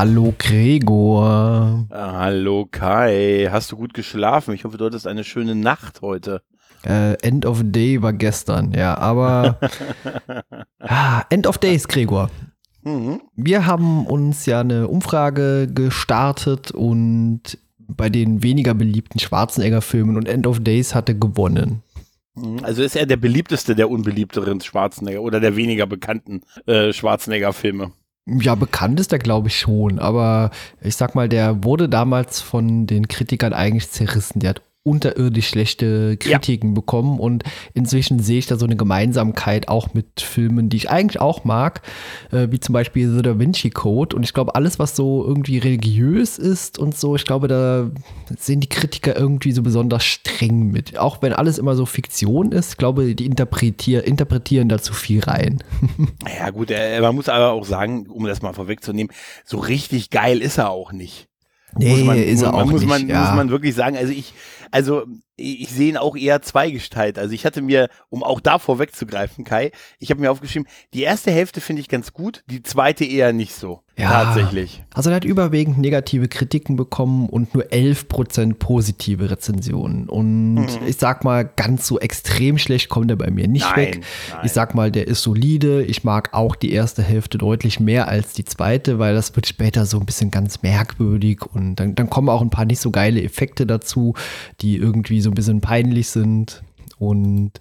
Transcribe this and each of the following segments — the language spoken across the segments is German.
Hallo Gregor. Ah, hallo Kai, hast du gut geschlafen? Ich hoffe, du hattest eine schöne Nacht heute. Äh, End of Day war gestern, ja, aber ah, End of Days, Gregor. Mhm. Wir haben uns ja eine Umfrage gestartet und bei den weniger beliebten Schwarzenegger-Filmen und End of Days hatte gewonnen. Mhm. Also ist er der beliebteste der unbeliebteren Schwarzenegger oder der weniger bekannten äh, Schwarzenegger-Filme. Ja, bekannt ist er, glaube ich, schon. Aber ich sag mal, der wurde damals von den Kritikern eigentlich zerrissen. Der hat unterirdisch schlechte Kritiken ja. bekommen und inzwischen sehe ich da so eine Gemeinsamkeit auch mit Filmen, die ich eigentlich auch mag, äh, wie zum Beispiel The Da Vinci Code und ich glaube alles, was so irgendwie religiös ist und so, ich glaube, da sehen die Kritiker irgendwie so besonders streng mit, auch wenn alles immer so Fiktion ist, ich glaube, die interpretier interpretieren da zu viel rein. ja gut, äh, man muss aber auch sagen, um das mal vorwegzunehmen, so richtig geil ist er auch nicht. Nee, muss man, ist er auch muss nicht. Man, ja. Muss man wirklich sagen, also ich, also ich sehe ihn auch eher zweigestaltet. Also ich hatte mir, um auch da vorwegzugreifen, Kai, ich habe mir aufgeschrieben, die erste Hälfte finde ich ganz gut, die zweite eher nicht so. Ja, tatsächlich. Also er hat überwiegend negative Kritiken bekommen und nur 11% positive Rezensionen. Und mhm. ich sag mal, ganz so extrem schlecht kommt er bei mir nicht nein, weg. Nein. Ich sag mal, der ist solide. Ich mag auch die erste Hälfte deutlich mehr als die zweite, weil das wird später so ein bisschen ganz merkwürdig und dann, dann kommen auch ein paar nicht so geile Effekte dazu, die irgendwie so ein bisschen peinlich sind. Und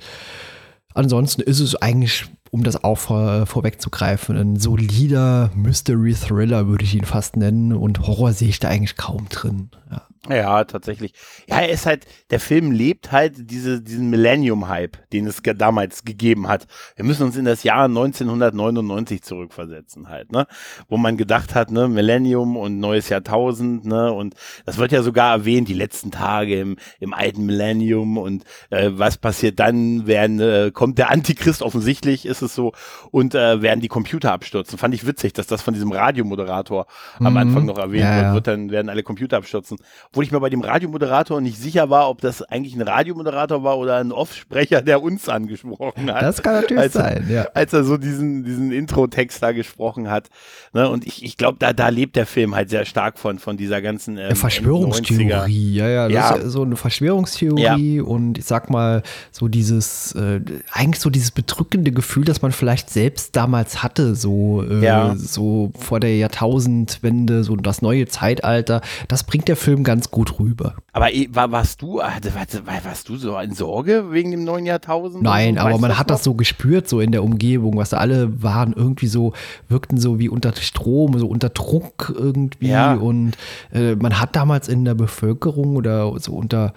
ansonsten ist es eigentlich um das auch vor, vorwegzugreifen, ein solider Mystery-Thriller würde ich ihn fast nennen und Horror sehe ich da eigentlich kaum drin. Ja. Ja, tatsächlich. Ja, er ist halt, der Film lebt halt diese, diesen Millennium-Hype, den es damals gegeben hat. Wir müssen uns in das Jahr 1999 zurückversetzen halt, ne? Wo man gedacht hat, ne, Millennium und neues Jahrtausend, ne? Und das wird ja sogar erwähnt, die letzten Tage im, im alten Millennium und äh, was passiert dann, werden, äh, kommt der Antichrist offensichtlich, ist es so, und äh, werden die Computer abstürzen. Fand ich witzig, dass das von diesem Radiomoderator mhm. am Anfang noch erwähnt Ja, wird, ja. wird, dann werden alle Computer abstürzen obwohl ich mir bei dem Radiomoderator nicht sicher war, ob das eigentlich ein Radiomoderator war oder ein Offsprecher, der uns angesprochen hat. Das kann natürlich als, sein, ja. Als er so diesen, diesen Intro-Text da gesprochen hat. Ne? Und ich, ich glaube, da, da lebt der Film halt sehr stark von, von dieser ganzen ähm, Ja, Verschwörungstheorie, ja, ja, Ja. ja so eine Verschwörungstheorie und ich sag mal, so dieses, äh, eigentlich so dieses bedrückende Gefühl, das man vielleicht selbst damals hatte, so, äh, Ja. so vor der Jahrtausendwende, so das neue Zeitalter, das bringt der Film ganz gut rüber. Aber war, warst du, warst du so in Sorge wegen dem neuen Jahrtausend? Nein, aber man hat noch? das so gespürt, so in der Umgebung, was alle waren irgendwie so, wirkten so wie unter Strom, so unter Druck irgendwie. Ja. Und äh, man hat damals in der Bevölkerung oder so unter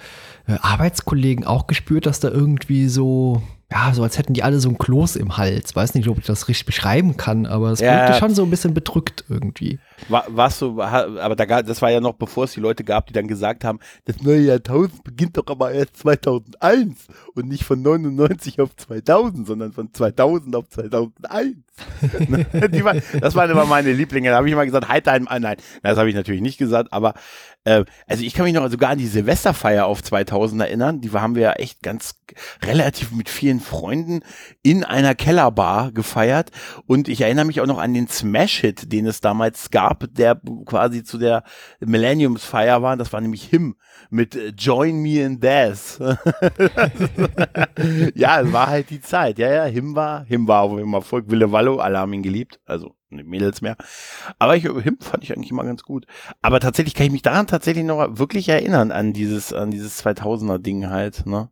Arbeitskollegen auch gespürt, dass da irgendwie so, ja, so als hätten die alle so ein Kloß im Hals. Weiß nicht, ob ich das richtig beschreiben kann, aber es Ja. wirkte schon so ein bisschen bedrückt irgendwie. War, warst du, aber da, gab- das war ja noch bevor es die Leute gab, die dann gesagt haben, das neue Jahrtausend beginnt doch aber erst 2001 und nicht von 99 auf 2000, sondern von 2000 auf 2001. Ne? die war, das waren immer meine Lieblinge. Da habe ich immer gesagt, halt deinen, ah, nein, das habe ich natürlich nicht gesagt, aber äh, also ich kann mich noch sogar an die Silvesterfeier auf 2000 erinnern. Die haben wir ja echt ganz relativ mit vielen Freunden in einer Kellerbar gefeiert und ich erinnere mich auch noch an den Smash-Hit, den es damals gab, der quasi zu der Millenniumsfeier war. Das war nämlich Him mit äh, Join Me in Death. ja, es war halt die Zeit. Ja, ja, Him war, Him war auf immer Volk Wille Wallo, alle haben ihn geliebt, also die Mädels mehr. Aber ich, Him fand ich eigentlich immer ganz gut. Aber tatsächlich kann ich mich daran tatsächlich noch wirklich erinnern an dieses, an dieses 2000er Ding halt, ne?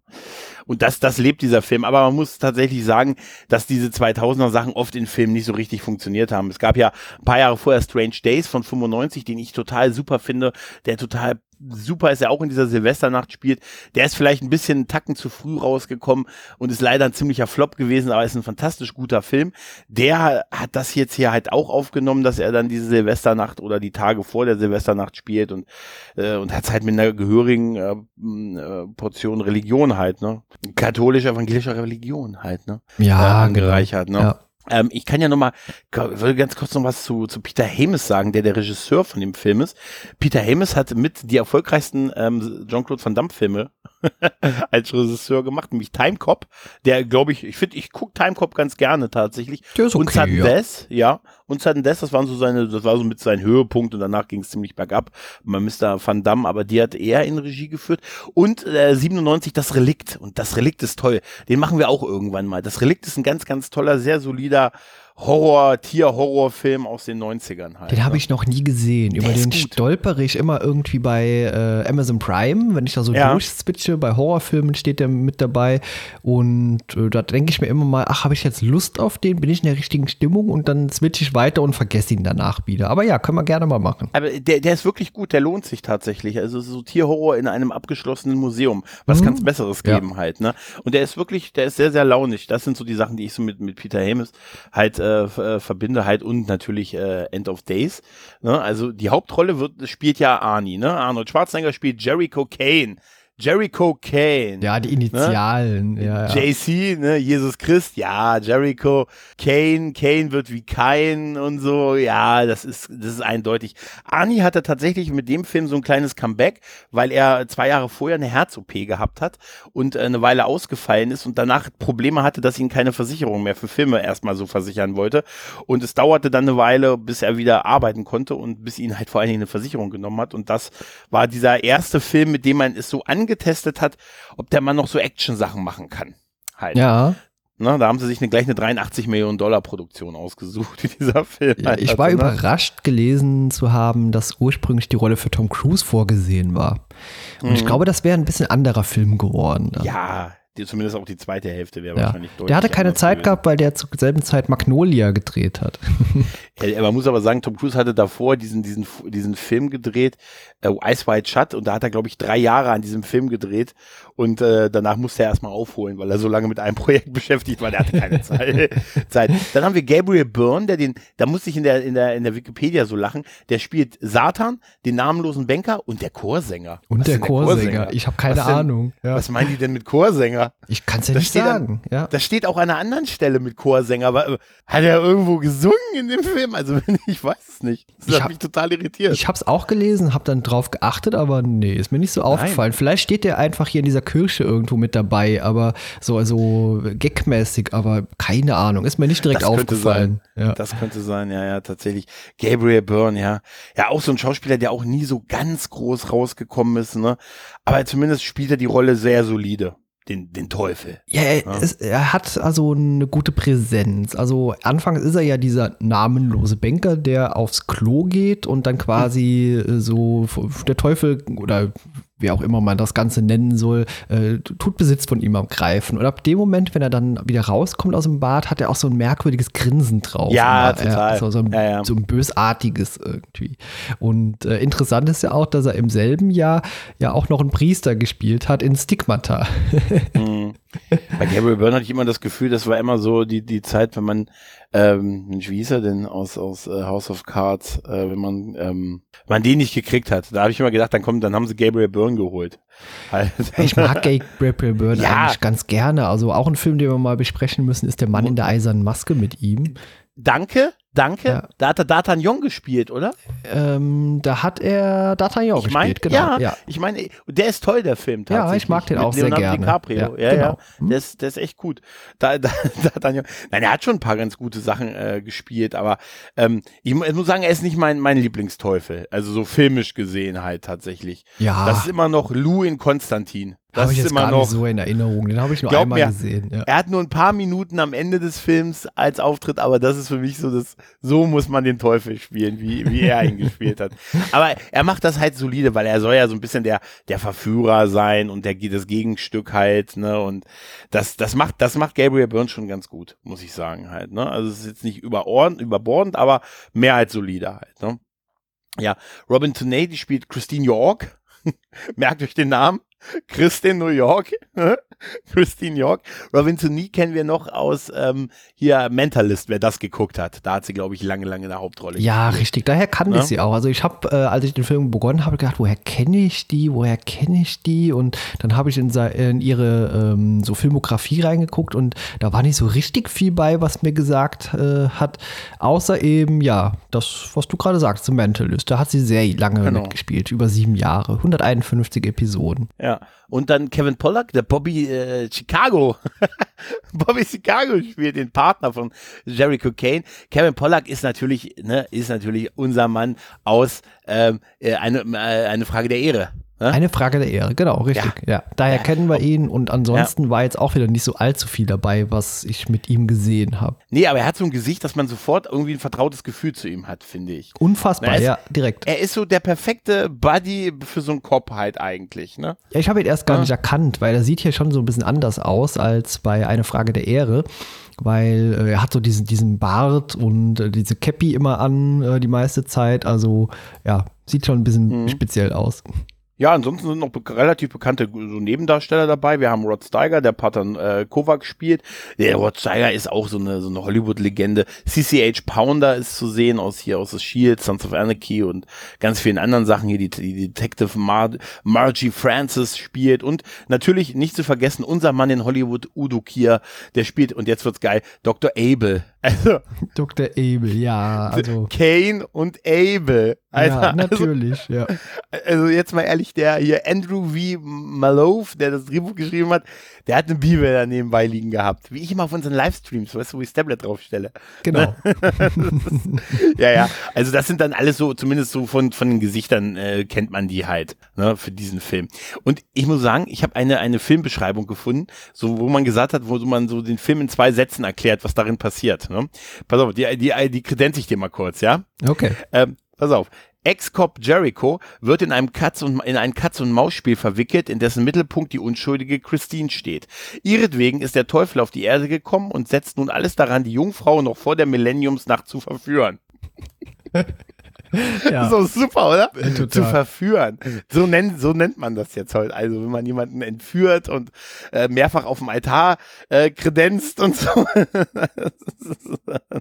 Und das, das lebt dieser Film. Aber man muss tatsächlich sagen, dass diese 2000er Sachen oft in Filmen nicht so richtig funktioniert haben. Es gab ja ein paar Jahre vorher Strange Days von 95, den ich total super finde, der total super ist, er auch in dieser Silvesternacht spielt. Der ist vielleicht ein bisschen einen Tacken zu früh rausgekommen und ist leider ein ziemlicher Flop gewesen, aber ist ein fantastisch guter Film. Der hat das jetzt hier halt auch aufgenommen, dass er dann diese Silvesternacht oder die Tage vor der Silvesternacht spielt und, äh, und hat es halt mit einer gehörigen äh, äh, Portion Religion halt, ne? Katholisch-evangelischer Religion halt, ne? Ja, angereichert, genau. ne? Ja. Ähm, ich kann ja noch mal, will ganz kurz noch was zu, zu Peter Hames sagen, der der Regisseur von dem Film ist. Peter Hames hat mit die erfolgreichsten ähm, Jean-Claude Van Damme Filme als Regisseur gemacht, nämlich Time Cop, der glaube ich, ich finde, ich gucke Time Cop ganz gerne tatsächlich. Der ist okay, und Sudden ja. Death, ja. Und Sudden Death, das waren so seine, das war so mit seinem Höhepunkt und danach ging es ziemlich bergab. Bei Mr. Van Damme, aber die hat er in Regie geführt. Und äh, 97 das Relikt. Und das Relikt ist toll. Den machen wir auch irgendwann mal. Das Relikt ist ein ganz, ganz toller, sehr solider Horror, Tier-Horrorfilm aus den 90ern halt. Den habe ne? ich noch nie gesehen. Über den gut. stolpere ich immer irgendwie bei äh, Amazon Prime, wenn ich da so Ja. durchswitche. Bei Horrorfilmen steht der mit dabei. Und äh, da denke ich mir immer mal, ach, habe ich jetzt Lust auf den? Bin ich in der richtigen Stimmung? Und dann switche ich weiter und vergesse ihn danach wieder. Aber ja, können wir gerne mal machen. Aber der, der ist wirklich gut, der lohnt sich tatsächlich. Also so Tierhorror in einem abgeschlossenen Museum. Was Mhm. kann's Besseres Ja. geben halt, ne? Und der ist wirklich, der ist sehr, sehr launig. Das sind so die Sachen, die ich so mit, mit Peter Hames halt äh, äh, verbinde halt und natürlich äh, End of Days. Ne? Also die Hauptrolle wird, spielt ja Arnie, ne? Arnold Schwarzenegger spielt Jericho Kane. Jericho Kane. Ja, die Initialen. Ja, ja. JC, ne, Jesus Christ, ja, Jericho, Kane, Kane wird wie Kain und so, ja, das ist, das ist eindeutig. Arnie hatte tatsächlich mit dem Film so ein kleines Comeback, weil er zwei Jahre vorher eine Herz-OP gehabt hat und äh, eine Weile ausgefallen ist und danach Probleme hatte, dass ihn keine Versicherung mehr für Filme erstmal so versichern wollte. Und es dauerte dann eine Weile, bis er wieder arbeiten konnte und bis ihn halt vor allen Dingen eineVersicherung genommen hat. Und das war dieser erste Film, mit dem man es so angetestet hat, ob der Mann noch so Action-Sachen machen kann. Halt. Ja, Ne, da haben sie sich eine, gleich eine 83 Millionen Dollar Produktion ausgesucht, dieser Film. ja, halt ich hatte, war ne? überrascht gelesen zu haben, dass ursprünglich die Rolle für Tom Cruise vorgesehen war. Und ich Mhm. glaube, das wäre ein bisschen anderer Film geworden. dann. Ja, die, zumindest auch die zweite Hälfte wäre Ja. wahrscheinlich deutlich Der hatte keine Zeit gewesen. gehabt, weil der zur selben Zeit Magnolia gedreht hat. Ja, man muss aber sagen, Tom Cruise hatte davor diesen, diesen, diesen Film gedreht, äh, Ice White Shut, und da hat er, glaube ich, drei Jahre an diesem Film gedreht und äh, danach musste er erstmal aufholen, weil er so lange mit einem Projekt beschäftigt war, der hatte keine Zeit. Zeit. Dann haben wir Gabriel Byrne, der den, da musste ich in der, in der, in der Wikipedia so lachen, der spielt Satan, den namenlosen Banker und der Chorsänger. Und der ist denn Chorsänger. Ich habe keine Was denn- Ahnung. Ja. Was meinen die denn mit Chorsänger? Ich kann es ja Da nicht sagen. ja. Das steht auch an einer anderen Stelle mit Chorsänger, aber äh, hat er irgendwo gesungen in dem Film? Also ich weiß es nicht. Das Ich hat hab- mich total irritiert. Ich habe es auch gelesen, habe dann drauf geachtet, aber nee, ist mir nicht so aufgefallen. Vielleicht steht der einfach hier in dieser Kirche irgendwo mit dabei, aber so also gagmäßig, aber keine Ahnung, ist mir nicht direkt Das könnte aufgefallen. Ja. Das könnte sein, ja, ja, tatsächlich. Gabriel Byrne, ja. Ja, auch so ein Schauspieler, der auch nie so ganz groß rausgekommen ist, ne? Aber zumindest spielt er die Rolle sehr solide. Den, den Teufel. Ja, er, Ja. Es, er hat also eine gute Präsenz. Also anfangs ist er ja dieser namenlose Banker, der aufs Klo geht und dann quasi äh, so der Teufel oder wie auch immer man das Ganze nennen soll, äh, tut Besitz von ihm am Greifen. Und ab dem Moment, wenn er dann wieder rauskommt aus dem Bad, hat er auch so ein merkwürdiges Grinsen drauf. Ja, Immer, total. So, so, ein, Ja, ja. so ein bösartiges irgendwie. Und äh, interessant ist ja auch, dass er im selben Jahr ja auch noch einen Priester gespielt hat in Stigmata. Mhm. Bei Gabriel Byrne hatte ich immer das Gefühl, das war immer so die, die Zeit, wenn man, ähm, wie hieß er denn aus, aus äh, House of Cards, äh, wenn man, ähm, wenn man den nicht gekriegt hat. Da habe ich immer gedacht, dann kommt, dann haben sie Gabriel Byrne geholt. Halt. Ich mag Gabriel Byrne Ja. eigentlich ganz gerne. Also auch ein Film, den wir mal besprechen müssen, ist Der Mann in der eisernen Maske mit ihm. Danke, danke. Ja. Da hat er D'Artagnan gespielt, oder? Ähm, da hat er D'Artagnan ich meine, gespielt, genau. ja, Ja. ich meine, der ist toll, der Film. Ja, ich mag den auch sehr Leonardo gerne. DiCaprio. Ja, Ja, ja, genau. Hm. Der, ist, der ist echt gut. Da, da, D'Artagnan. Nein, er hat schon ein paar ganz gute Sachen äh, gespielt, aber ähm, ich muss sagen, er ist nicht mein, mein Lieblingsteufel. Also so filmisch gesehen halt tatsächlich. Ja, Das ist immer noch Lou in Konstantin. Das habe ich ist jetzt immer gar noch. nicht so in Erinnerung. Den habe ich nur einmal mir, gesehen. Ja. Er hat nur ein paar Minuten am Ende des Films als Auftritt, aber das ist für mich so das, so muss man den Teufel spielen, wie, wie er ihn gespielt hat. Aber er macht das halt solide, weil er soll ja so ein bisschen der, der Verführer sein und der, das Gegenstück halt, ne, und das, das macht, das macht Gabriel Byrne schon ganz gut, muss ich sagen halt, ne. Also es ist jetzt nicht überordend, überbordend, aber mehr als solide halt, ne. Ja, Robin Tunney, die spielt Christine York. Merkt euch den Namen. Christine New York. Christine York. Robinson Nee kennen wir noch aus ähm, hier Mentalist, wer das geguckt hat. Da hat sie, glaube ich, lange, lange eine Hauptrolle. Ja, gespielt. richtig. Daher kannte Ja? ich sie auch. Also ich habe, äh, als ich den Film begonnen habe, gedacht, woher kenne ich die? Woher kenne ich die? Und dann habe ich in, in ihre ähm, so Filmografie reingeguckt und da war nicht so richtig viel bei, was mir gesagt äh, hat. Außer eben, ja, das, was du gerade sagst, The Mentalist. Da hat sie sehr lange Genau. mitgespielt, über sieben Jahre, 151 Episoden. Ja. Und dann Kevin Pollack, der Bobby äh, Chicago. Bobby Chicago spielt den Partner von Jericho Kane. Kevin Pollack ist natürlich, ne, ist natürlich unser Mann aus ähm, äh, eine, äh, eine Frage der Ehre. Ne? Eine Frage der Ehre, genau, richtig. Ja. Daher Ja. kennen wir ihn und ansonsten war jetzt auch wieder nicht so allzu viel dabei, was ich mit ihm gesehen habe. Nee, aber er hat so ein Gesicht, dass man sofort irgendwie ein vertrautes Gefühl zu ihm hat, finde ich. Unfassbar, es- ja, direkt. Er ist so der perfekte Buddy für so einen Cop halt eigentlich, ne? Ja, ich habe ihn erst gar Ja. nicht erkannt, weil er sieht hier schon so ein bisschen anders aus als bei Eine Frage der Ehre, weil äh, er hat so diesen, diesen Bart und äh, diese Cappy immer an äh, die meiste Zeit. Also ja, sieht schon ein bisschen Mhm. speziell aus. Ja, ansonsten sind noch be relativ bekannte so Nebendarsteller dabei. Wir haben Rod Steiger, der Patton äh, Kovac spielt. Der Rod Steiger ist auch so eine, so eine Hollywood-Legende. CCH Pounder ist zu sehen aus hier aus The Shield, Sons of Anarchy und ganz vielen anderen Sachen hier. Die, die Detective Mar Margie Francis spielt und natürlich nicht zu vergessen unser Mann in Hollywood, Udo Kier, der spielt und jetzt wird's geil, Dr. Abel. Also Dr. Abel, ja, also. Kane und Abel. Alter, ja, also, natürlich, ja. also jetzt mal ehrlich, der hier Andrew V. Malove, der das Drehbuch geschrieben hat, der hat eine Bibel da nebenbei liegen gehabt. Wie ich immer auf unseren Livestreams, weißt du, wo ich das Tablet draufstelle. Genau. Ja, ja. Also das sind dann alles so, zumindest so von, von den Gesichtern äh, kennt man die halt, ne, für diesen Film. Und ich muss sagen, ich habe eine, eine Filmbeschreibung gefunden, so wo man gesagt hat, wo man so den Film in zwei Sätzen erklärt, was darin passiert. Ne? Pass auf, die, die, die kredenze ich dir mal kurz, ja? Okay. Ähm, pass auf. Ex-Cop Jericho wird in einem Katz und, in ein Katz- und Maus-Spiel verwickelt, in dessen Mittelpunkt die unschuldige Christine steht. Ihretwegen ist der Teufel auf die Erde gekommen und setzt nun alles daran, die Jungfrau noch vor der Millenniumsnacht zu verführen. Ja. So super, oder? total. Zu verführen. So nennt, so nennt man das jetzt heute. Also, wenn man jemanden entführt und äh, mehrfach auf dem Altar äh, kredenzt und so.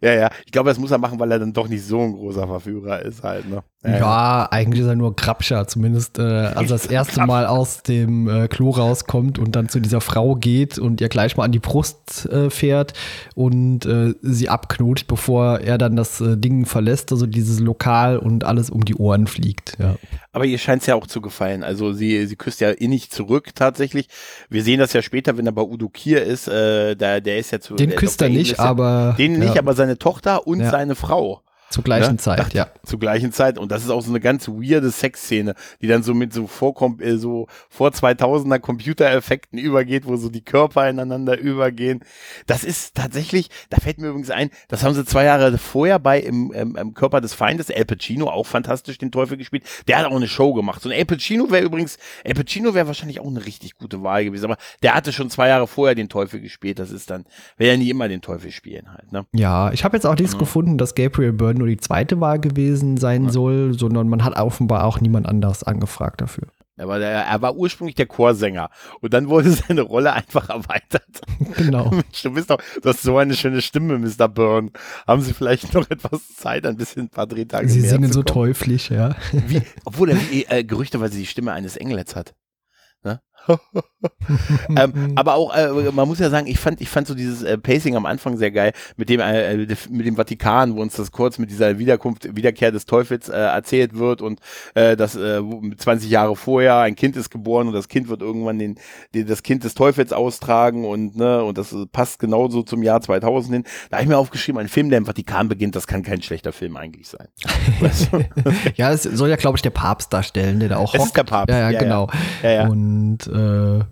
ja, ja. Ich glaube, das muss er machen, weil er dann doch nicht so ein großer Verführer ist halt, ne? Ja, eigentlich ist er nur Krabscher, zumindest äh, als er das erste Mal aus dem äh, Klo rauskommt und dann zu dieser Frau geht und ihr gleich mal an die Brust äh, fährt und äh, sie abknotet, bevor er dann das äh, Ding verlässt, also dieses Lokal und alles um die Ohren fliegt. Ja. Aber ihr scheint es ja auch zu gefallen. Also sie, sie küsst ja innig zurück tatsächlich. Wir sehen das ja später, wenn er bei Udo Kier ist. Äh, der, der ist ja zu. Den küsst er nicht, ja, aber Den ja, nicht, aber seine Tochter und Ja. seine Frau. Zur gleichen ne? Zeit, Dachte- ja. Zur gleichen Zeit. Und das ist auch so eine ganz weirde Sexszene, die dann so mit so vorkommt, äh, so vor 2000er Computereffekten übergeht, wo so die Körper ineinander übergehen. Das ist tatsächlich, da fällt mir übrigens ein, das haben sie zwei Jahre vorher bei im, im, im Körper des Feindes, El Pacino, auch fantastisch den Teufel gespielt. Der hat auch eine Show gemacht. So ein El Pacino wäre übrigens, El Pacino wäre wahrscheinlich auch eine richtig gute Wahl gewesen, aber der hatte schon zwei Jahre vorher den Teufel gespielt. Das ist dann, will ja nie immer den Teufel spielen halt, ne? Ja, ich habe jetzt auch nichts Mhm. gefunden, dass Gabriel Byrne nur die zweite Wahl gewesen sein soll, sondern man hat offenbar auch niemand anders angefragt dafür. Aber der, er war ursprünglich der Chorsänger und dann wurde seine Rolle einfach erweitert. Genau. Mensch, du bist doch, du hast so eine schöne Stimme, Mr. Byrne. Haben Sie vielleicht noch etwas Zeit, ein bisschen ein paar Drehtage Sie mehr singen so teuflisch, ja. Wie, obwohl er äh, gerüchteweise die Stimme eines Englets hat. Ne? ähm, aber auch, äh, man muss ja sagen, ich fand, ich fand so dieses äh, Pacing am Anfang sehr geil mit dem, äh, mit dem Vatikan, wo uns das kurz mit dieser Wiederkunft, Wiederkehr des Teufels äh, erzählt wird und äh, dass äh, wo- 20 Jahre vorher ein Kind ist geboren und das Kind wird irgendwann den, den das Kind des Teufels austragen und ne und das äh, passt genauso zum Jahr 2000 hin. Da habe ich mir aufgeschrieben, ein Film, der im Vatikan beginnt, das kann kein schlechter Film eigentlich sein. Weißt du? Ja, es soll ja, glaube ich, der Papst darstellen, der da auch Es ist hockt. der Papst, Ja, ja, ja, ja. genau. Ja, ja. Und äh,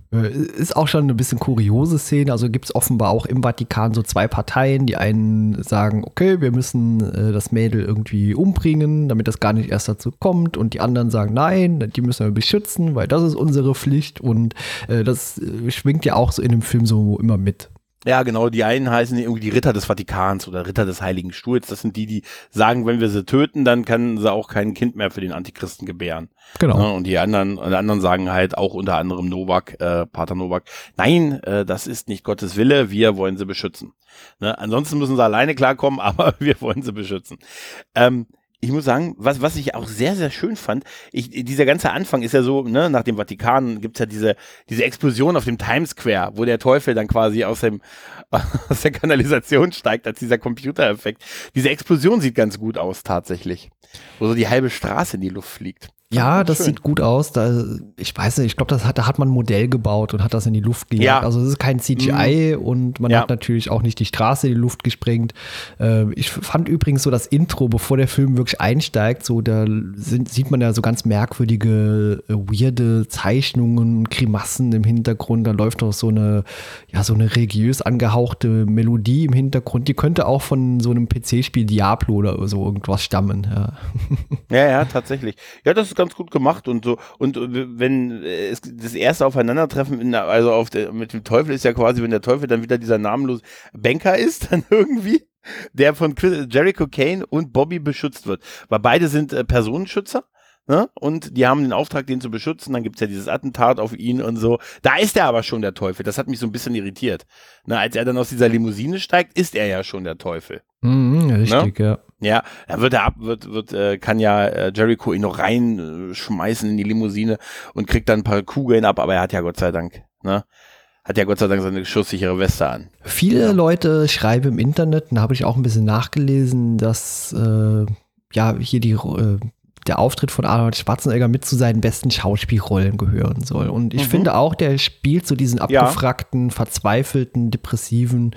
ist auch schon eine bisschen kuriose Szene. Also gibt es offenbar auch im Vatikan so zwei Parteien. Die einen sagen, okay, wir müssen äh, das Mädel irgendwie umbringen, damit das gar nicht erst dazu kommt. Und die anderen sagen, nein, die müssen wir beschützen, weil das ist unsere Pflicht. Und äh, das äh, schwingt ja auch so in dem Film so immer mit. Ja, genau. Die einen heißen irgendwie die Ritter des Vatikans oder Ritter des Heiligen Stuhls. Das sind die, die sagen, wenn wir sie töten, dann können sie auch kein Kind mehr für den Antichristen gebären. Genau. Ne? Und die anderen, die anderen sagen halt auch unter anderem Novak, äh, Pater Novak, nein, äh, das ist nicht Gottes Wille, wir wollen sie beschützen. Ne? Ansonsten müssen sie alleine klarkommen, aber wir wollen sie beschützen. Ähm, ich muss sagen, was, was ich auch sehr, sehr schön fand, ich, dieser ganze Anfang ist ja so, ne, nach dem Vatikan gibt's ja diese, diese Explosion auf dem Times Square, wo der Teufel dann quasi aus, dem, aus der Kanalisation steigt, als dieser Computereffekt. Diese Explosion sieht ganz gut aus, tatsächlich. Wo so die halbe Straße in die Luft fliegt. Ja, das Schön. sieht gut aus. Da, ich weiß nicht, ich glaube, hat, da hat man ein Modell gebaut und hat das in die Luft gejagt. Ja. Also es ist kein CGI und man Ja. hat natürlich auch nicht die Straße in die Luft gesprengt. Äh, ich fand übrigens so das Intro, bevor der Film wirklich einsteigt, so da sind, sieht man ja so ganz merkwürdige, äh, weirde Zeichnungen, Grimassen im Hintergrund. Da läuft auch so eine, ja, so eine religiös angehauchte Melodie im Hintergrund. Die könnte auch von so einem PC-Spiel Diablo oder so irgendwas stammen. Ja. Ja, ja, tatsächlich. Ja, das ist ganz gut gemacht und so. Und äh, wenn äh, es das erste Aufeinandertreffen, in also auf der, mit dem Teufel ist ja quasi, wenn der Teufel dann wieder dieser namenlose Banker ist, dann irgendwie, der von Chris, Jericho Kane und Bobby beschützt wird. Weil beide sind äh, Personenschützer. Ne? Und die haben den Auftrag, den zu beschützen. Dann gibt's ja dieses Attentat auf ihn und so. Da ist er aber schon der Teufel. Das hat mich so ein bisschen irritiert. Ne? Als er dann aus dieser Limousine steigt, ist er ja schon der Teufel. Mhm, richtig, ja. Ja, da wird er ab, wird, wird, äh, kann ja äh, Jericho ihn noch reinschmeißen in die Limousine und kriegt dann ein paar Kugeln ab, aber er hat ja Gott sei Dank, ne? Hat ja Gott sei Dank seine schusssichere Weste an. Viele Leute schreiben im Internet, da habe ich auch ein bisschen nachgelesen, dass äh, ja hier die äh, der Auftritt von Arnold Schwarzenegger mit zu seinen besten Schauspielrollen gehören soll. Und ich Mhm. finde auch, der spielt so diesen Ja. abgefragten, verzweifelten, depressiven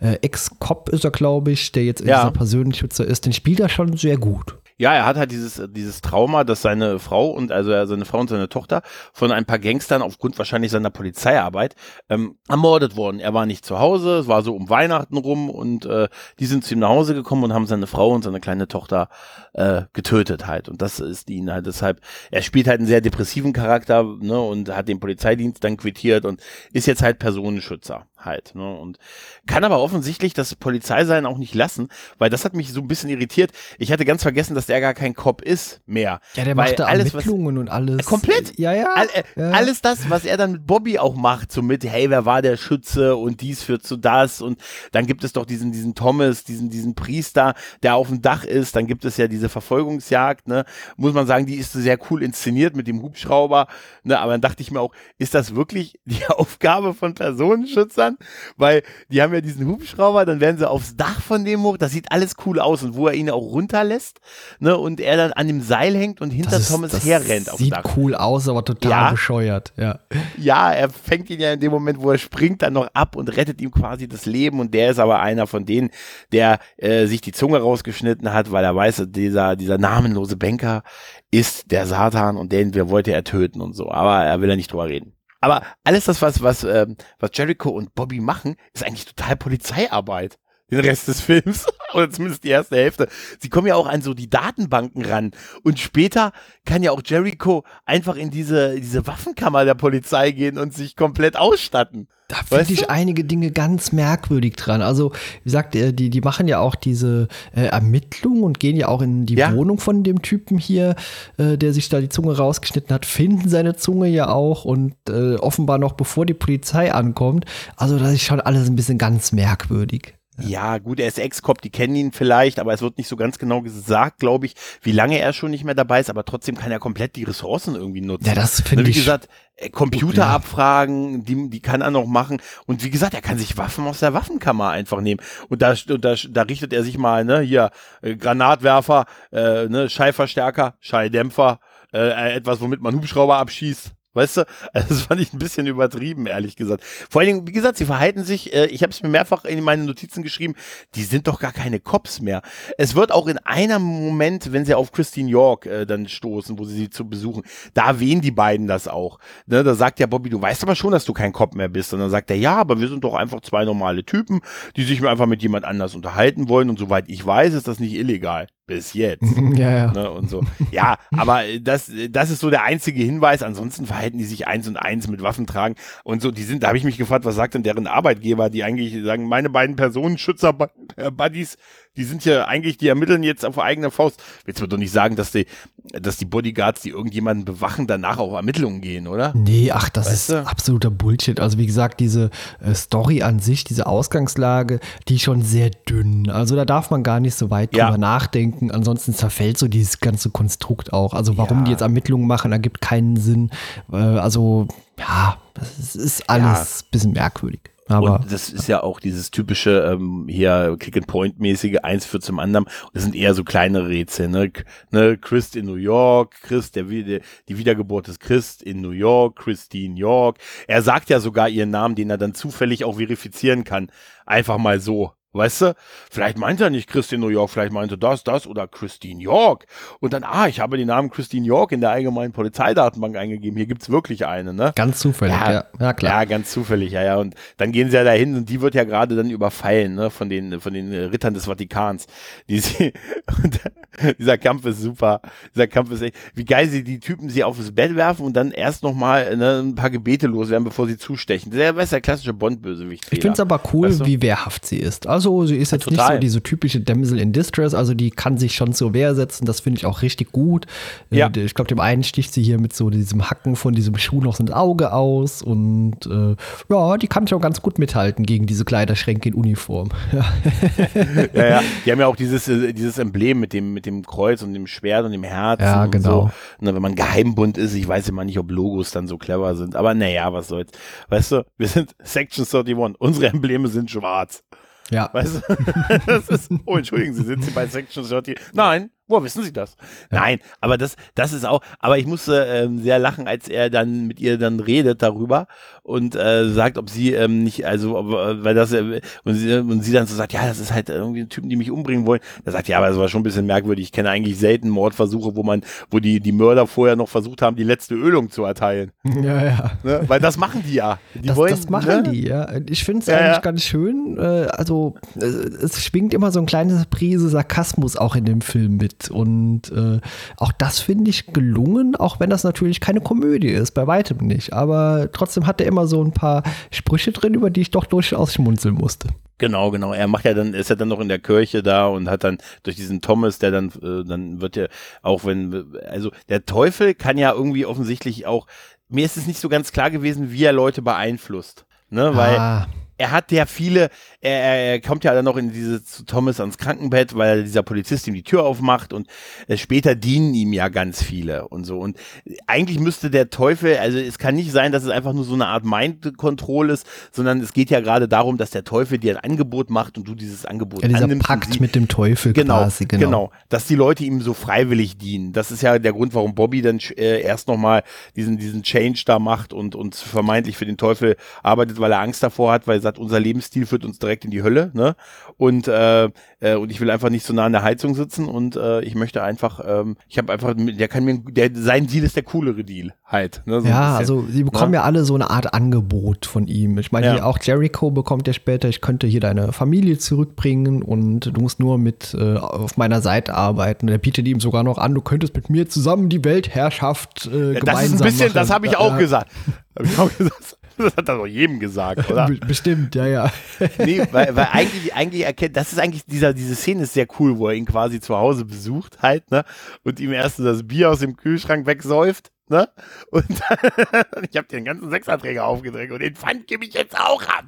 äh, Ex-Cop ist er, glaube ich, der jetzt in Ja. dieser Personenschützer ist. Den spielt er schon sehr gut. Ja, er hat halt dieses, dieses Trauma, dass seine Frau und also seine Frau und seine Tochter von ein paar Gangstern aufgrund wahrscheinlich seiner Polizeiarbeit ähm, ermordet wurden. Er war nicht zu Hause, es war so um Weihnachten rum und äh, die sind zu ihm nach Hause gekommen und haben seine Frau und seine kleine Tochter äh, getötet halt. Und das ist ihn halt deshalb, er spielt halt einen sehr depressiven Charakter ne, und hat den Polizeidienst dann quittiert und ist jetzt halt Personenschützer halt. Ne, und kann aber offensichtlich das Polizeisein auch nicht lassen, weil das hat mich so ein bisschen irritiert. Ich hatte ganz vergessen, dass der gar kein Cop ist mehr. Ja, der macht da alles, was- Ermittlungen und alles. Komplett? Ja, ja. All, äh, ja. Alles das, was er dann mit Bobby auch macht, so mit, hey, wer war der Schütze und dies führt zu das und dann gibt es doch diesen, diesen Thomas, diesen, diesen Priester, der auf dem Dach ist, dann gibt es ja diese Verfolgungsjagd, ne, muss man sagen, die ist sehr cool inszeniert mit dem Hubschrauber, ne, aber dann dachte ich mir auch, ist das wirklich die Aufgabe von Personenschützern? Weil die haben ja diesen Hubschrauber, dann werden sie aufs Dach von dem hoch, das sieht alles cool aus und wo er ihn auch runterlässt, ne, und er dann an dem Seil hängt und hinter ist- Thomas herrennt Sieht Dach. cool aus, aber total Ja. bescheuert. Ja. Ja, er fängt ihn ja in dem Moment, wo er springt, dann noch ab und rettet ihm quasi das Leben. Und der ist aber einer von denen, der äh, sich die Zunge rausgeschnitten hat, weil er weiß, dieser, dieser namenlose Banker ist der Satan und den wir wollte er töten und so. Aber er will ja nicht drüber reden. Aber alles das, was, was, ähm, was Jericho und Bobby machen, ist eigentlich total Polizeiarbeit. Den Rest des Films. Oder zumindest die erste Hälfte. Sie kommen ja auch an so die Datenbanken ran. Und später kann ja auch Jericho einfach in diese, diese Waffenkammer der Polizei gehen und sich komplett ausstatten. Da finde ich du? einige Dinge ganz merkwürdig dran. Also, wie gesagt, die, die machen ja auch diese äh, Ermittlungen und gehen ja auch in die Ja. Wohnung von dem Typen hier, äh, der sich da die Zunge rausgeschnitten hat, finden seine Zunge ja auch und äh, offenbar noch bevor die Polizei ankommt. Also, das ist schon alles ein bisschen ganz merkwürdig. Ja, gut, er ist Ex-Cop, die kennen ihn vielleicht, aber es wird nicht so ganz genau gesagt, glaube ich, wie lange er schon nicht mehr dabei ist, aber trotzdem kann er komplett die Ressourcen irgendwie nutzen. Ja, das Ne, finde wie ich. gesagt, äh, Computer abfragen, die, die kann er noch machen. Und wie gesagt, er kann sich Waffen aus der Waffenkammer einfach nehmen. Und da, und da, da richtet er sich mal, ne, hier, äh, Granatwerfer, äh, ne, Schallverstärker, Schalldämpfer, äh, etwas, womit man Hubschrauber abschießt. Weißt du, also das fand ich ein bisschen übertrieben, ehrlich gesagt. Vor allen Dingen, wie gesagt, sie verhalten sich, äh, ich habe es mir mehrfach in meine Notizen geschrieben, die sind doch gar keine Cops mehr. Es wird auch in einem Moment, wenn sie auf Christine York äh, dann stoßen, wo sie sie zu besuchen, da erwähnen die beiden das auch. Ne, da sagt ja Bobby, du weißt aber schon, dass du kein Cop mehr bist. Und dann sagt er, ja, aber wir sind doch einfach zwei normale Typen, die sich einfach mit jemand anders unterhalten wollen. Und soweit ich weiß, ist das nicht illegal. Bis jetzt. Ja, ja. Ne, und so. Ja, aber das, das ist so der einzige Hinweis. Ansonsten verhalten die sich eins und eins mit Waffen tragen und so. Die sind, da habe ich mich gefragt, was sagt denn deren Arbeitgeber, die eigentlich sagen, meine beiden Personenschützer-Buddies, die sind ja eigentlich, die ermitteln jetzt auf eigene Faust. Willst du doch nicht sagen, dass die, dass die Bodyguards, die irgendjemanden bewachen, danach auf Ermittlungen gehen, oder? Nee, ach, das Weißt ist du? absoluter Bullshit. Also wie gesagt, diese äh, Story an sich, diese Ausgangslage, die ist schon sehr dünn. Also da darf man gar nicht so weit Ja. drüber nachdenken. Ansonsten zerfällt so dieses ganze Konstrukt auch. Also warum Ja. die jetzt Ermittlungen machen, ergibt keinen Sinn. Äh, also ja, das ist, ist alles ein bisschen merkwürdig. Aber und das ist ja auch dieses typische ähm, hier Kick-and-Point-mäßige, eins führt zum anderen. Das sind eher so kleine Rätsel, ne? Ne? Christ in New York, Christ, der, der, die Wiedergeburt des Christ in New York, Christine York. Er sagt ja sogar ihren Namen, den er dann zufällig auch verifizieren kann. Einfach mal so. Weißt du? Vielleicht meint er nicht Christine New York, vielleicht meinte das, das oder Christine York. Und dann, ah, ich habe den Namen Christine York in der allgemeinen Polizeidatenbank eingegeben. Hier gibt's wirklich eine, ne? ganz zufällig, Ja. ja, ja, klar. Ja, ganz zufällig, ja, ja. Und dann gehen sie ja dahin und die wird ja gerade dann überfallen, ne, von den, von den äh, Rittern des Vatikans. Die sie, dieser Kampf ist super. Dieser Kampf ist echt, wie geil sie die Typen sie aufs Bett werfen und dann erst nochmal ne, ein paar Gebete loswerden, bevor sie zustechen. Der ist der klassische Bond-Bösewicht. Ich finde es aber cool, Weißt du? wie wehrhaft sie ist. Also sie ist jetzt nicht total. so diese typische Damsel in Distress, also die kann sich schon zur Wehr setzen, das finde ich auch richtig gut. Äh, Ja. Ich glaube, dem einen sticht sie hier mit so diesem Hacken von diesem Schuh noch so ein Auge aus und äh, ja, die kann schon ganz gut mithalten gegen diese Kleiderschränke in Uniform. ja, ja. Die haben ja auch dieses, äh, dieses Emblem mit dem, mit dem Kreuz und dem Schwert und dem Herzen. Ja, und genau. So. Ne, wenn man Geheimbund ist, ich weiß immer nicht, ob Logos dann so clever sind. Aber naja, was soll's. Weißt du, wir sind Section 31. Unsere Embleme sind schwarz. Ja. Weißt du? das ist, oh, entschuldigen Sie, sind Sie bei Section 30? Nein. Woher wissen Sie das? Nein, aber das, das ist auch, aber ich musste ähm, sehr lachen, als er dann mit ihr dann redet darüber und äh, sagt, ob sie ähm, nicht, also, ob, äh, weil das, äh, und, sie, und sie dann so sagt, ja, das ist halt irgendwie ein Typen, die mich umbringen wollen. Da sagt, ja, aber das war schon ein bisschen merkwürdig. Ich kenne eigentlich selten Mordversuche, wo man, wo die, die Mörder vorher noch versucht haben, die letzte Ölung zu erteilen. ja, ja. Ne? Weil das machen die ja. Die Das, wollen, das machen ne? die, ja. Ich finde es Ja, eigentlich ja. ganz schön. Äh, also, äh, es schwingt immer so ein kleines Prise Sarkasmus auch in dem Film mit. Und äh, auch das finde ich gelungen, auch wenn das natürlich keine Komödie ist, bei weitem nicht. Aber trotzdem hat er immer so ein paar Sprüche drin, über die ich doch durchaus schmunzeln musste. Genau, genau. Er macht ja dann, ist ja dann noch in der Kirche da und hat dann durch diesen Thomas, der dann, äh, dann wird ja auch wenn, also der Teufel kann ja irgendwie offensichtlich auch, mir ist es nicht so ganz klar gewesen, wie er Leute beeinflusst. Ne, weil ah, er hat ja viele, er, er, kommt ja dann noch in diese zu Thomas ans Krankenbett, weil dieser Polizist ihm die Tür aufmacht und äh, später dienen ihm ja ganz viele und so. Und eigentlich müsste der Teufel, also es kann nicht sein, dass es einfach nur so eine Art Mind-Control ist, sondern es geht ja gerade darum, dass der Teufel dir ein Angebot macht und du dieses Angebot ja, dieser annimmst. Pakt sie- mit dem Teufel Genau, quasi. genau, Genau. dass die Leute ihm so freiwillig dienen. Das ist ja der Grund, warum Bobby dann äh, erst nochmal diesen, diesen Change da macht und, und vermeintlich für den Teufel arbeitet, weil er Angst davor hat, weil sagt, unser Lebensstil führt uns direkt in die Hölle, ne? Und, äh, äh, und ich will einfach nicht so nah an der Heizung sitzen und äh, ich möchte einfach, ähm, ich habe einfach, der kann mir, der, sein Deal ist der coolere Deal halt. Ne? So Ja, also sie bekommen ja alle so eine Art Angebot von ihm. Ich meine, Ja. auch Jericho bekommt ja später, ich könnte hier deine Familie zurückbringen und du musst nur mit äh, auf meiner Seite arbeiten. Er bietet ihm sogar noch an, du könntest mit mir zusammen die Weltherrschaft äh, Ja, gemeinsam das ist ein bisschen, machen. das habe ich auch Ja, gesagt. Hab ich auch gesagt. Das hat er doch jedem gesagt, oder? be- Bestimmt, ja, ja. Nee, weil, weil eigentlich, eigentlich erkennt, das ist eigentlich, dieser, diese Szene ist sehr cool, wo er ihn quasi zu Hause besucht halt, ne? Und ihm erst das Bier aus dem Kühlschrank wegsäuft, ne? Und ich habe den ganzen Sechserträger aufgedrängt und den Pfand gebe ich jetzt auch ab.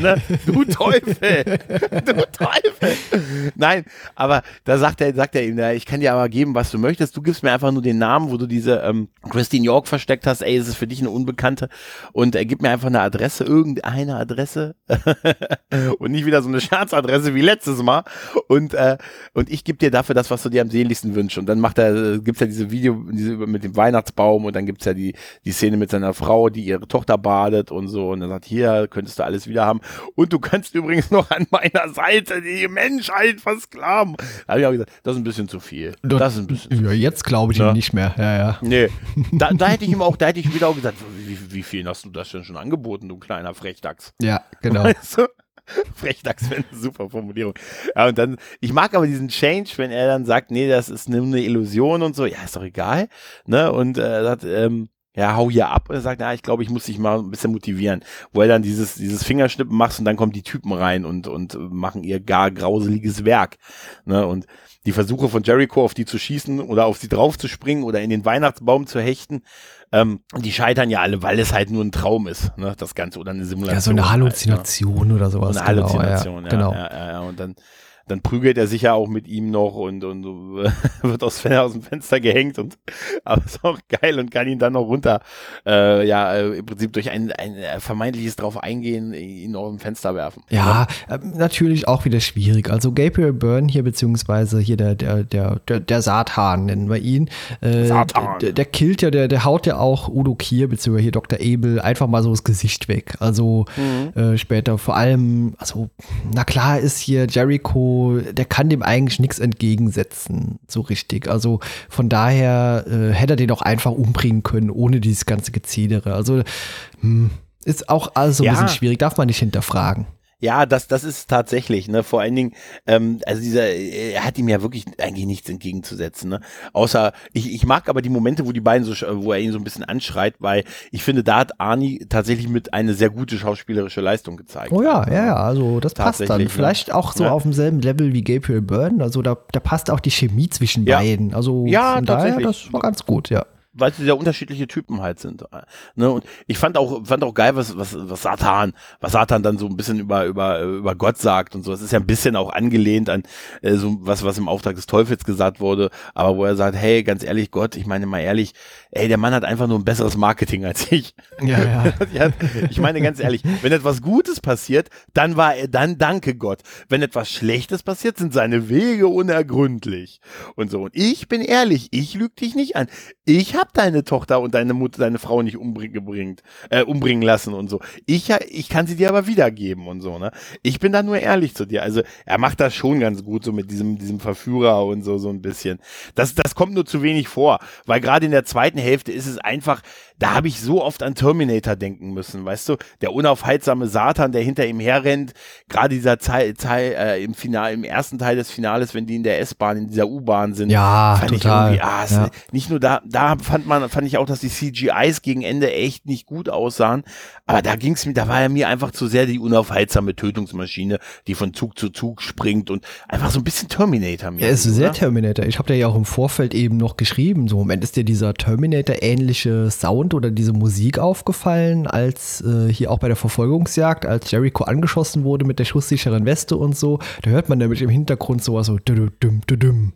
Ne? Du Teufel! Du Teufel! Nein, aber da sagt er, sagt er ihm, na, ich kann dir aber geben, was du möchtest. Du gibst mir einfach nur den Namen, wo du diese ähm, Christine York versteckt hast. Ey, es ist für dich eine Unbekannte. Und er gibt mir einfach eine Adresse, irgendeine Adresse. und nicht wieder so eine Scherzadresse wie letztes Mal. Und, äh, und ich gebe dir dafür das, was du dir am sehnlichsten wünschst. Und dann macht er, äh, gibt's ja diese Video diese, mit dem Weihnachtsbaum und dann gibt's ja die, die Szene mit seiner Frau, die ihre Tochter badet und so. Und er sagt, hier könntest du alles wieder haben. Und du kannst übrigens noch an meiner Seite die Menschheit versklaven. Da habe ich auch gesagt, das ist ein bisschen zu viel. Das ist ein bisschen Ja, jetzt glaube ich Ja. ihm nicht mehr. Ja, ja. Nee, da, da hätte ich ihm auch, da hätte ich wieder auch gesagt, wie, wie viel hast du das denn schon angeboten, du kleiner Frechdachs? Ja, genau. Weißt du? Frechdachs-Fan, super Formulierung. Ja, und dann, ich mag aber diesen Change, wenn er dann sagt, nee, das ist nur eine Illusion und so, ja, ist doch egal, ne, und äh, sagt, ähm, ja, hau hier ab. Und er sagt, ja, ich glaube, ich muss dich mal ein bisschen motivieren. Wo er dann dieses, dieses Fingerschnippen macht und dann kommen die Typen rein und, und machen ihr gar grauseliges Werk. Ne? Und die Versuche von Jericho, auf die zu schießen oder auf sie draufzuspringen oder in den Weihnachtsbaum zu hechten, ähm, die scheitern ja alle, weil es halt nur ein Traum ist, ne? das Ganze, oder eine Simulation. Ja, so eine Halluzination halt, ne? oder sowas. Eine Halluzination, genau, ja, ja, ja, ja. Und dann dann prügelt er sich ja auch mit ihm noch und, und wird aus, aus dem Fenster gehängt und aber ist auch geil und kann ihn dann noch runter, äh, ja, äh, im Prinzip durch ein, ein vermeintliches drauf eingehen, ihn auch im Fenster werfen. Ja, ja, äh, natürlich auch wieder schwierig. Also Gabriel Byrne hier, beziehungsweise hier der, der, der, der, der Satan nennen wir ihn. Äh, Satan. Der, der killt ja, der, der haut ja auch Udo Kier, beziehungsweise hier Dr. Abel, einfach mal so das Gesicht weg. Also mhm. äh, später vor allem, also, na klar ist hier Jericho der kann dem eigentlich nichts entgegensetzen, so richtig. Also von daher äh, hätte er den auch einfach umbringen können, ohne dieses ganze Gezedere. Also hm, ist auch alles so ein ja. bisschen schwierig, darf man nicht hinterfragen. Ja, das, das ist tatsächlich, ne? Vor allen Dingen, ähm, also dieser, er hat ihm ja wirklich eigentlich nichts entgegenzusetzen, ne? Außer, ich, ich mag aber die Momente, wo die beiden so, wo er ihn so ein bisschen anschreit, weil ich finde, da hat Arnie tatsächlich mit eine sehr gute schauspielerische Leistung gezeigt. Oh ja, ja, ja, also das passt dann. Ne? Vielleicht auch so ja. auf demselben Level wie Gabriel Byrne, also da, da passt auch die Chemie zwischen ja. beiden. Also ja, von daher, das war ganz gut, ja weil sie sehr unterschiedliche Typen halt sind. Ne? Und ich fand auch, fand auch geil, was, was, was Satan, was Satan dann so ein bisschen über, über, über Gott sagt und so. Es ist ja ein bisschen auch angelehnt an äh, so was, was im Auftrag des Teufels gesagt wurde, aber wo er sagt, hey, ganz ehrlich, Gott, ich meine mal ehrlich, ey, der Mann hat einfach nur ein besseres Marketing als ich. Ja, ja. ich meine ganz ehrlich, wenn etwas Gutes passiert, dann war er, dann danke Gott. Wenn etwas Schlechtes passiert, sind seine Wege unergründlich. Und so. Und ich bin ehrlich, ich lüge dich nicht an. Ich habe deine Tochter und deine Mutter, deine Frau nicht umbringen, äh, umbringen lassen und so. Ich, ich kann sie dir aber wiedergeben und so, ne? Ich bin da nur ehrlich zu dir. Also er macht das schon ganz gut, so mit diesem, diesem Verführer und so, so ein bisschen. Das, das kommt nur zu wenig vor, weil gerade in der zweiten Hälfte ist es einfach, da habe ich so oft an Terminator denken müssen, weißt du? Der unaufhaltsame Satan, der hinter ihm herrennt, gerade dieser Teil, Teil äh, im Final, im ersten Teil des Finales, wenn die in der S-Bahn, in dieser U-Bahn sind, ja, fand total. ich irgendwie, ah, ja. nicht nur da, da fand man, fand ich auch, dass die CGIs gegen Ende echt nicht gut aussahen, aber da ging's mir, da war er mir einfach zu sehr die unaufhaltsame Tötungsmaschine, die von Zug zu Zug springt und einfach so ein bisschen Terminator mir. Er ist sehr Terminator. Ich habe dir ja auch im Vorfeld eben noch geschrieben, so im Moment ist dir dieser Terminator-ähnliche Sound Sound oder diese Musik aufgefallen, als äh, hier auch bei der Verfolgungsjagd, als Jericho angeschossen wurde mit der schusssicheren Weste und so. Da hört man nämlich im Hintergrund sowas so,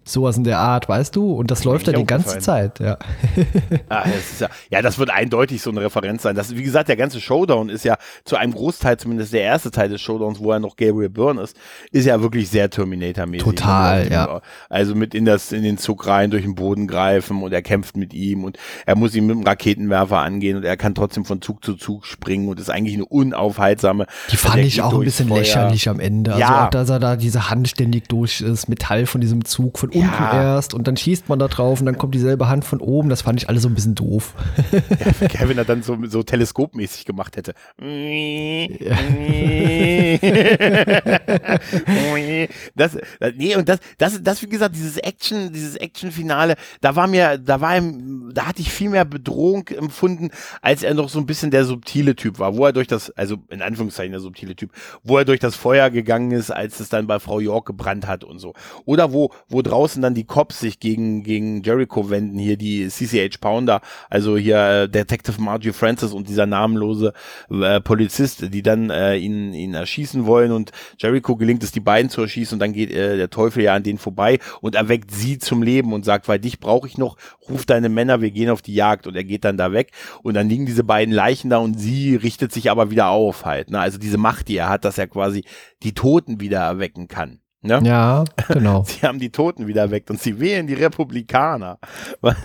sowas in der Art, weißt du? Und das, das läuft dann die ganze Zeit, ja. ah, das ja. Ja, das wird eindeutig so eine Referenz sein. Das, wie gesagt, der ganze Showdown ist ja zu einem Großteil, zumindest der erste Teil des Showdowns, wo er noch Gabriel Byrne ist, ist ja wirklich sehr Terminator-mäßig. Total, ja. Also mit in, das, in den Zug rein, durch den Boden greifen und er kämpft mit ihm und er muss ihn mit dem Raketenwerfer Scheinwerfer angehen und er kann trotzdem von Zug zu Zug springen und ist eigentlich eine unaufhaltsame. Die fand ich auch ein bisschen Feuer. lächerlich am Ende. Also ja. auch, dass er da diese Hand ständig durch das Metall von diesem Zug von unten ja. erst und dann schießt man da drauf und dann kommt dieselbe Hand von oben. Das fand ich alles so ein bisschen doof. Ja, Kevin er dann so, so teleskopmäßig gemacht hätte. Das, nee, und das, das, das, wie gesagt, dieses Action, dieses Action-Finale, da war mir, da war ihm, da hatte ich viel mehr Bedrohung empfunden, als er noch so ein bisschen der subtile Typ war, wo er durch das, also in Anführungszeichen der subtile Typ, wo er durch das Feuer gegangen ist, als es dann bei Frau York gebrannt hat und so. Oder wo, wo draußen dann die Cops sich gegen, gegen Jericho wenden, hier die CCH Pounder, also hier äh, Detective Margie Francis und dieser namenlose äh, Polizist, die dann äh, ihn, ihn erschießen wollen und Jericho gelingt es, die beiden zu erschießen und dann geht äh, der Teufel ja an denen vorbei und erweckt sie zum Leben und sagt, weil dich brauche ich noch, ruf deine Männer, wir gehen auf die Jagd und er geht dann da weg und dann liegen diese beiden Leichen da und sie richtet sich aber wieder auf halt. Ne? Also diese Macht, die er hat, dass er quasi die Toten wieder erwecken kann. Ne? Ja, genau. sie haben die Toten wieder weg und sie wählen die Republikaner.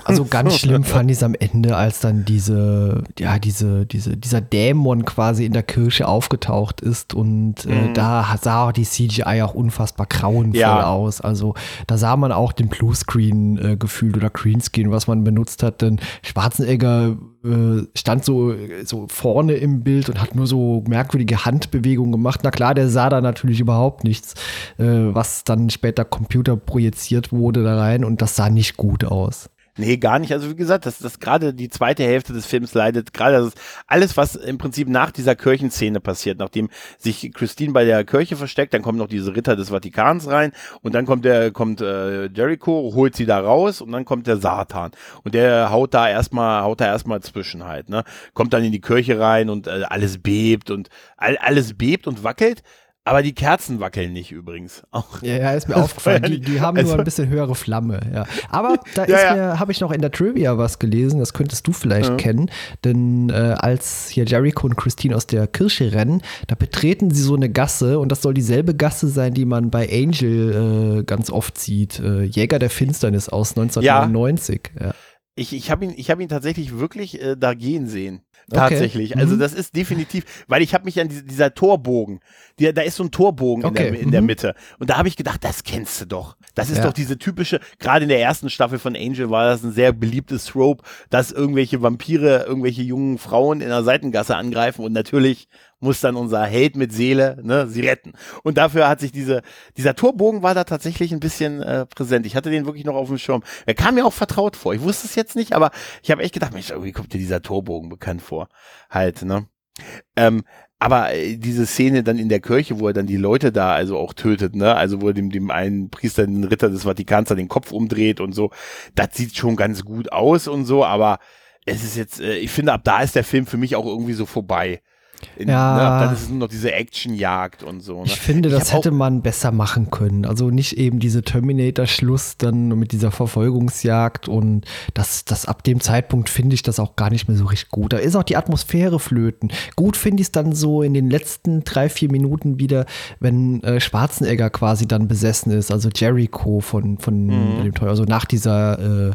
Also ganz schlimm fand ich es am Ende, als dann diese, ja, diese, diese, dieser Dämon quasi in der Kirche aufgetaucht ist und äh, mhm. da sah auch die CGI auch unfassbar grauenvoll ja. aus. Also da sah man auch den Bluescreen äh, gefühlt oder Greenscreen, was man benutzt hat, denn Schwarzenegger stand so, so vorne im Bild und hat nur so merkwürdige Handbewegungen gemacht. Na klar, der sah da natürlich überhaupt nichts, äh, was dann später Computer projiziert wurde da rein und das sah nicht gut aus. Nee, gar nicht. Also wie gesagt, dass das gerade die zweite Hälfte des Films leidet, gerade das alles, was im Prinzip nach dieser Kirchenszene passiert, nachdem sich Christine bei der Kirche versteckt, dann kommen noch diese Ritter des Vatikans rein und dann kommt der, kommt äh, Jericho, holt sie da raus und dann kommt der Satan und der haut da erstmal, haut da erstmal zwischen halt, ne? Kommt dann in die Kirche rein und äh, alles bebt und all, alles bebt und wackelt. Aber die Kerzen wackeln nicht übrigens. Auch. Ja, ja, ist mir aufgefallen. Die, die haben also, nur ein bisschen höhere Flamme. Ja. Aber da ja, mir, habe ich noch in der Trivia was gelesen, das könntest du vielleicht ja. kennen. Denn äh, als hier Jericho und Christine aus der Kirche rennen, da betreten sie so eine Gasse und das soll dieselbe Gasse sein, die man bei Angel äh, ganz oft sieht. Äh, Jäger der Finsternis aus 1999. Ja. Ich, ich habe ihn, hab ihn tatsächlich wirklich äh, da gehen sehen. Tatsächlich. Okay. Also mhm. das ist definitiv, weil ich habe mich an diese, dieser Torbogen, die, da ist so ein Torbogen okay. in, der, in mhm. der Mitte. Und da habe ich gedacht, das kennst du doch. Das ist ja. doch diese typische, gerade in der ersten Staffel von Angel war das ein sehr beliebtes Trope, dass irgendwelche Vampire irgendwelche jungen Frauen in der Seitengasse angreifen und natürlich muss dann unser Held mit Seele ne, sie retten. Und dafür hat sich diese, dieser Torbogen war da tatsächlich ein bisschen äh, präsent. Ich hatte den wirklich noch auf dem Schirm. Er kam mir auch vertraut vor. Ich wusste es jetzt nicht, aber ich habe echt gedacht, Mensch, irgendwie kommt dir dieser Torbogen bekannt vor. Halt, ne? Ähm, aber äh, diese Szene dann in der Kirche, wo er dann die Leute da also auch tötet, ne? Also wo er dem, dem einen Priester, den Ritter des Vatikans, da den Kopf umdreht und so, das sieht schon ganz gut aus und so, aber es ist jetzt, äh, ich finde, ab da ist der Film für mich auch irgendwie so vorbei. In, ja. Ne, dann ist es nur noch diese Actionjagd und so. Ne? Ich finde, das ich hätte man besser machen können. Also nicht eben diese Terminator-Schluss dann mit dieser Verfolgungsjagd und das, das ab dem Zeitpunkt finde ich das auch gar nicht mehr so richtig gut. Da ist auch die Atmosphäre flöten. Gut finde ich es dann so in den letzten drei, vier Minuten wieder, wenn äh, Schwarzenegger quasi dann besessen ist, also Jericho von, von mhm. dem Teufel, also nach dieser äh,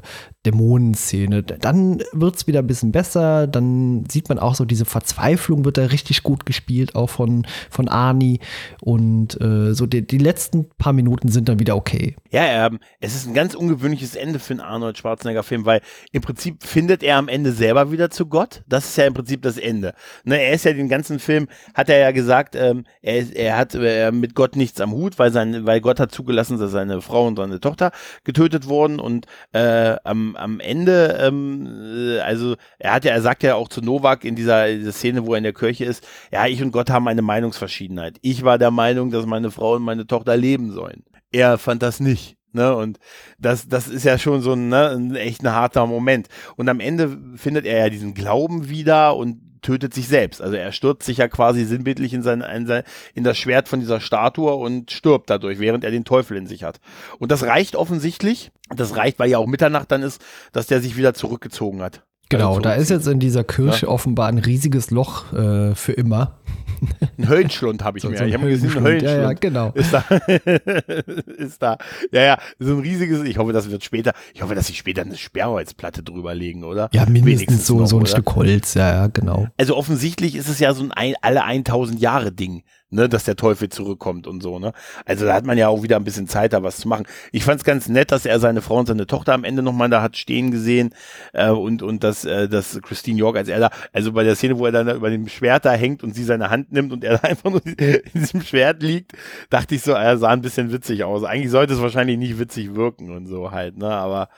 Dämonenszene. Dann wird es wieder ein bisschen besser, dann sieht man auch so diese Verzweiflung wird da richtig gut gespielt, auch von, von Arnie. Und äh, so die, die letzten paar Minuten sind dann wieder okay. Ja, ähm, es ist ein ganz ungewöhnliches Ende für einen Arnold Schwarzenegger-Film, weil im Prinzip findet er am Ende selber wieder zu Gott. Das ist ja im Prinzip das Ende. Ne, er ist ja den ganzen Film, hat er ja gesagt, ähm, er, er hat äh, mit Gott nichts am Hut, weil, sein, weil Gott hat zugelassen, dass seine Frau und seine Tochter getötet wurden und äh, am am Ende, ähm, äh, also er hat ja, er sagt ja auch zu Novak in dieser, dieser Szene, wo er in der Kirche ist, ja, ich und Gott haben eine Meinungsverschiedenheit. Ich war der Meinung, dass meine Frau und meine Tochter leben sollen. Er fand das nicht. Ne, und das, das ist ja schon so ein, ne, ein echt ein harter Moment. Und am Ende findet er ja diesen Glauben wieder und tötet sich selbst. Also er stürzt sich ja quasi sinnbildlich in, sein, in, sein, in das Schwert von dieser Statue und stirbt dadurch, während er den Teufel in sich hat. Und das reicht offensichtlich. Das reicht, weil ja auch Mitternacht dann ist, dass der sich wieder zurückgezogen hat. Genau, also da ist jetzt in dieser Kirche ja. offenbar ein riesiges Loch äh, für immer. Ein Höllenschlund habe ich so, mir. So ich habe mir gesehen, ein Höllenschlund. Ja, ja, genau. Ist da. ist da. Ja, ja, so ein riesiges. Ich hoffe, das wird später. Ich hoffe, dass sie später eine Sperrholzplatte drüber legen, oder? Ja, mindestens so, noch, so ein oder? Stück Holz. Ja, ja, genau. Also offensichtlich ist es ja so ein alle 1000 Jahre Ding ne, dass der Teufel zurückkommt und so, ne? Also da hat man ja auch wieder ein bisschen Zeit, da was zu machen. Ich fand es ganz nett, dass er seine Frau und seine Tochter am Ende nochmal da hat stehen gesehen äh, und und dass äh, dass Christine York als er da, also bei der Szene, wo er dann da über dem Schwert da hängt und sie seine Hand nimmt und er da einfach nur in diesem Schwert liegt, dachte ich so, er sah ein bisschen witzig aus. Eigentlich sollte es wahrscheinlich nicht witzig wirken und so halt, ne? Aber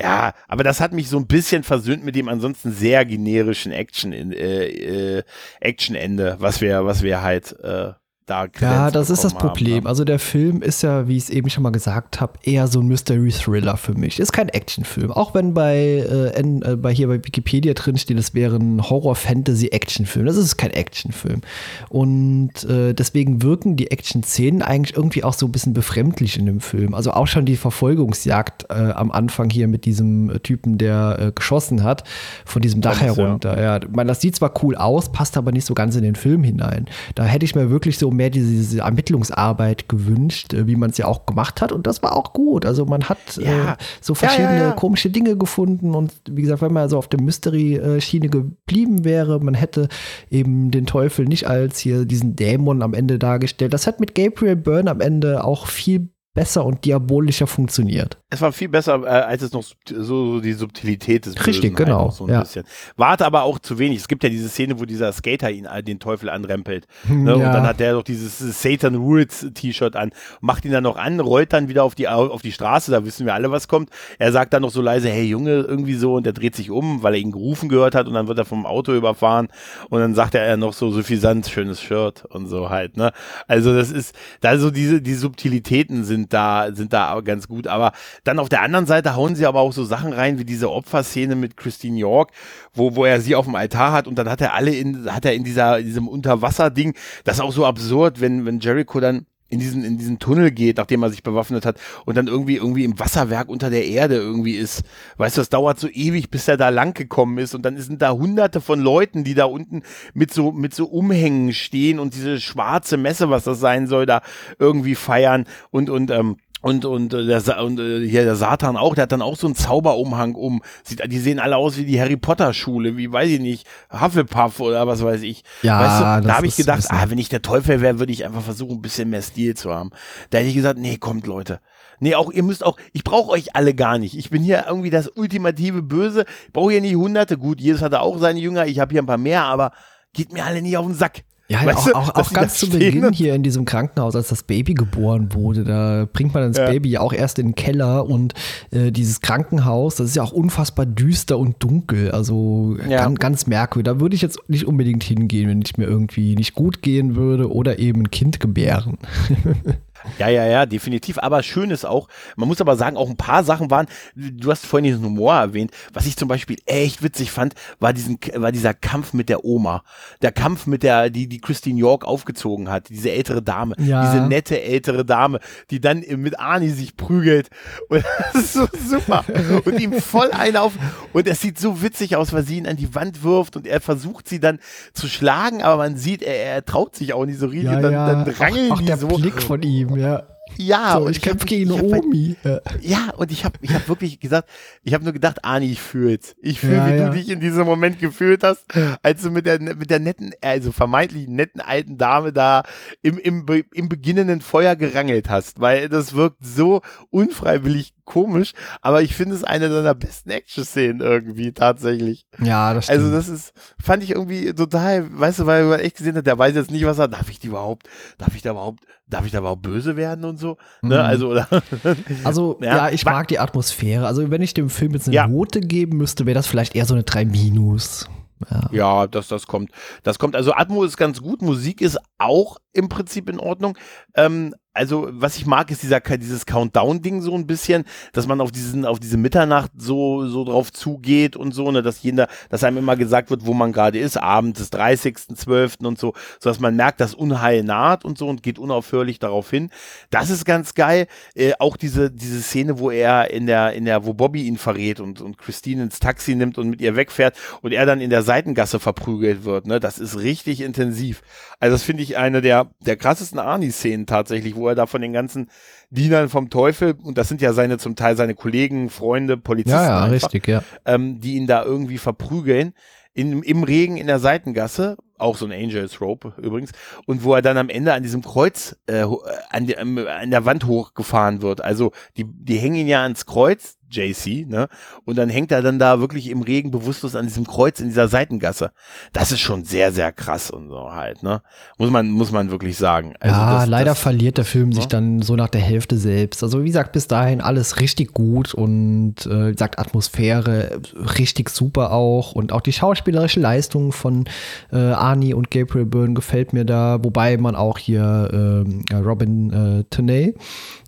ja, aber das hat mich so ein bisschen versöhnt mit dem ansonsten sehr generischen Action äh, äh, Action Ende, was wir was wir halt äh, da Ja, das ist das Problem. Haben, ne? Also der Film ist ja, wie ich es eben schon mal gesagt habe, eher so ein Mystery Thriller für mich. Ist kein Actionfilm. Auch wenn bei, äh, äh, bei hier bei Wikipedia drin steht, es wäre ein Horror-Fantasy-Actionfilm. Das ist kein Actionfilm. Und äh, deswegen wirken die Action-Szenen eigentlich irgendwie auch so ein bisschen befremdlich in dem Film. Also auch schon die Verfolgungsjagd äh, am Anfang hier mit diesem äh, Typen, der äh, geschossen hat, von diesem Dach herunter. Ja. ja, man, das sieht zwar cool aus, passt aber nicht so ganz in den Film hinein. Da hätte ich mir wirklich so mehr diese, diese Ermittlungsarbeit gewünscht, äh, wie man es ja auch gemacht hat. Und das war auch gut. Also man hat äh, ja. äh, so verschiedene ja, ja, komische Dinge gefunden. Und wie gesagt, wenn man so auf der Mystery-Schiene geblieben wäre, man hätte eben den Teufel nicht als hier diesen Dämon am Ende dargestellt. Das hat mit Gabriel Byrne am Ende auch viel besser und diabolischer funktioniert. Es war viel besser, äh, als es noch so, so die Subtilität des Richtig, Bösen genau, Halt so ja. Warte aber auch zu wenig. Es gibt ja diese Szene, wo dieser Skater ihn äh, den Teufel anrempelt. Hm, Ne? Und ja. dann hat der doch dieses Satan Rules T-Shirt an, macht ihn dann noch an, rollt dann wieder auf die, auf die Straße, da wissen wir alle, was kommt. Er sagt dann noch so leise, hey Junge, irgendwie so, und er dreht sich um, weil er ihn gerufen gehört hat und dann wird er vom Auto überfahren und dann sagt er noch so suffisant, schönes Shirt und so halt, ne? Also das ist, da so diese, die Subtilitäten sind da, sind da ganz gut, aber dann auf der anderen Seite hauen sie aber auch so Sachen rein, wie diese Opferszene mit Christine York, wo, wo er sie auf dem Altar hat und dann hat er alle in, hat er in dieser, in diesem Unterwasserding, das ist auch so absurd, wenn, wenn Jericho dann in diesen, in diesen Tunnel geht, nachdem er sich bewaffnet hat und dann irgendwie, irgendwie im Wasserwerk unter der Erde irgendwie ist. Weißt du, das dauert so ewig, bis er da lang gekommen ist und dann sind da hunderte von Leuten, die da unten mit so, mit so Umhängen stehen und diese schwarze Messe, was das sein soll, da irgendwie feiern und, und, ähm, und, und, äh, der, Sa und äh, hier der Satan auch, der hat dann auch so einen Zauberumhang um. Sieht, die sehen alle aus wie die Harry Potter Schule, wie weiß ich nicht, Hufflepuff oder was weiß ich. Ja, weißt du, da habe ich gedacht, ah, wenn ich der Teufel wäre, würde ich einfach versuchen, ein bisschen mehr Stil zu haben. Da hätte ich gesagt, nee, kommt Leute. Nee, auch ihr müsst auch, ich brauche euch alle gar nicht. Ich bin hier irgendwie das ultimative Böse. Ich brauche hier nicht hunderte. Gut, jedes hatte auch seine Jünger. Ich habe hier ein paar mehr, aber geht mir alle nicht auf den Sack. Ja, Weißt auch, du, auch, auch ganz zu Beginn hier in diesem Krankenhaus, als das Baby geboren wurde, da bringt man das Ja. Baby ja auch erst in den Keller und äh, dieses Krankenhaus, das ist ja auch unfassbar düster und dunkel, also Ja. ganz, ganz merkwürdig. Da würde ich jetzt nicht unbedingt hingehen, wenn ich mir irgendwie nicht gut gehen würde oder eben ein Kind gebären. Ja, ja, ja, definitiv. Aber schön ist auch, man muss aber sagen, auch ein paar Sachen waren, du hast vorhin diesen Humor erwähnt, was ich zum Beispiel echt witzig fand, war diesen, war dieser Kampf mit der Oma. Der Kampf mit der, die, die Christine York aufgezogen hat, diese ältere Dame, Ja. diese nette ältere Dame, die dann mit Arnie sich prügelt. Und das ist so super. Und ihm voll einen auf, und es sieht so witzig aus, weil sie ihn an die Wand wirft und er versucht sie dann zu schlagen, aber man sieht, er, er traut sich auch nicht so richtig. und dann, dann rangeln auch, auch die der so. Blick von ihm, ja. Ja, so, und ich kämpfe gegen ich hab Omi. Ja. Ja, und ich habe ich hab wirklich gesagt, ich habe nur gedacht, Arni, ich fühl's. Ich fühle, Ja, wie ja. du dich in diesem Moment gefühlt hast, als du mit der, mit der netten, also vermeintlich netten alten Dame da im, im, im beginnenden Feuer gerangelt hast, weil das wirkt so unfreiwillig komisch, aber ich finde es eine deiner besten Action-Szenen irgendwie tatsächlich. ja, das stimmt. Also das ist, fand ich irgendwie total, weißt du, weil man echt gesehen hat, der weiß jetzt nicht, was er, darf ich die überhaupt, darf ich da überhaupt, darf ich da überhaupt böse werden und so? Ne? Mhm. Also, oder? Also, Ja. ja, ich mag die Atmosphäre. Also, wenn ich dem Film jetzt eine Ja. Note geben müsste, wäre das vielleicht eher so eine 3 Minus. Ja. Ja, das, das kommt. Das kommt. Also Atmo ist ganz gut, Musik ist auch im Prinzip in Ordnung. Ähm, also, was ich mag, ist dieser, dieses Countdown-Ding so ein bisschen, dass man auf diesen, auf diese Mitternacht so, so drauf zugeht und so, ne, dass jeder, dass einem immer gesagt wird, wo man gerade ist, Abend des 30.12. und so, so dass man merkt, dass Unheil naht und so und geht unaufhörlich darauf hin. Das ist ganz geil. Äh, auch diese, diese Szene, wo er in der, in der, wo Bobby ihn verrät und, und Christine ins Taxi nimmt und mit ihr wegfährt und er dann in der Seitengasse verprügelt wird, ne, das ist richtig intensiv. Also das finde ich eine der, der krassesten Arnie-Szenen tatsächlich, wo er da von den ganzen Dienern vom Teufel, und das sind ja seine, zum Teil seine Kollegen, Freunde, Polizisten, Ja, ja, einfach, richtig, ja. ähm, die ihn da irgendwie verprügeln. In, Im Regen in der Seitengasse, auch so ein Angels Rope übrigens, und wo er dann am Ende an diesem Kreuz äh, äh, an, die, an der Wand hochgefahren wird. Also die, die hängen ihn ja ans Kreuz, JC, ne? Und dann hängt er dann da wirklich im Regen bewusstlos an diesem Kreuz in dieser Seitengasse. Das ist schon sehr, sehr krass und so halt, ne? Muss man, muss man wirklich sagen. Also ja, das, leider das, verliert der Film sich Ja. dann so nach der Hälfte selbst. Also wie gesagt, bis dahin alles richtig gut und äh, wie gesagt, Atmosphäre äh, richtig super auch und auch die schauspielerische Leistung von äh, Arnie und Gabriel Byrne gefällt mir da, wobei man auch hier ähm, Robin äh, Tenney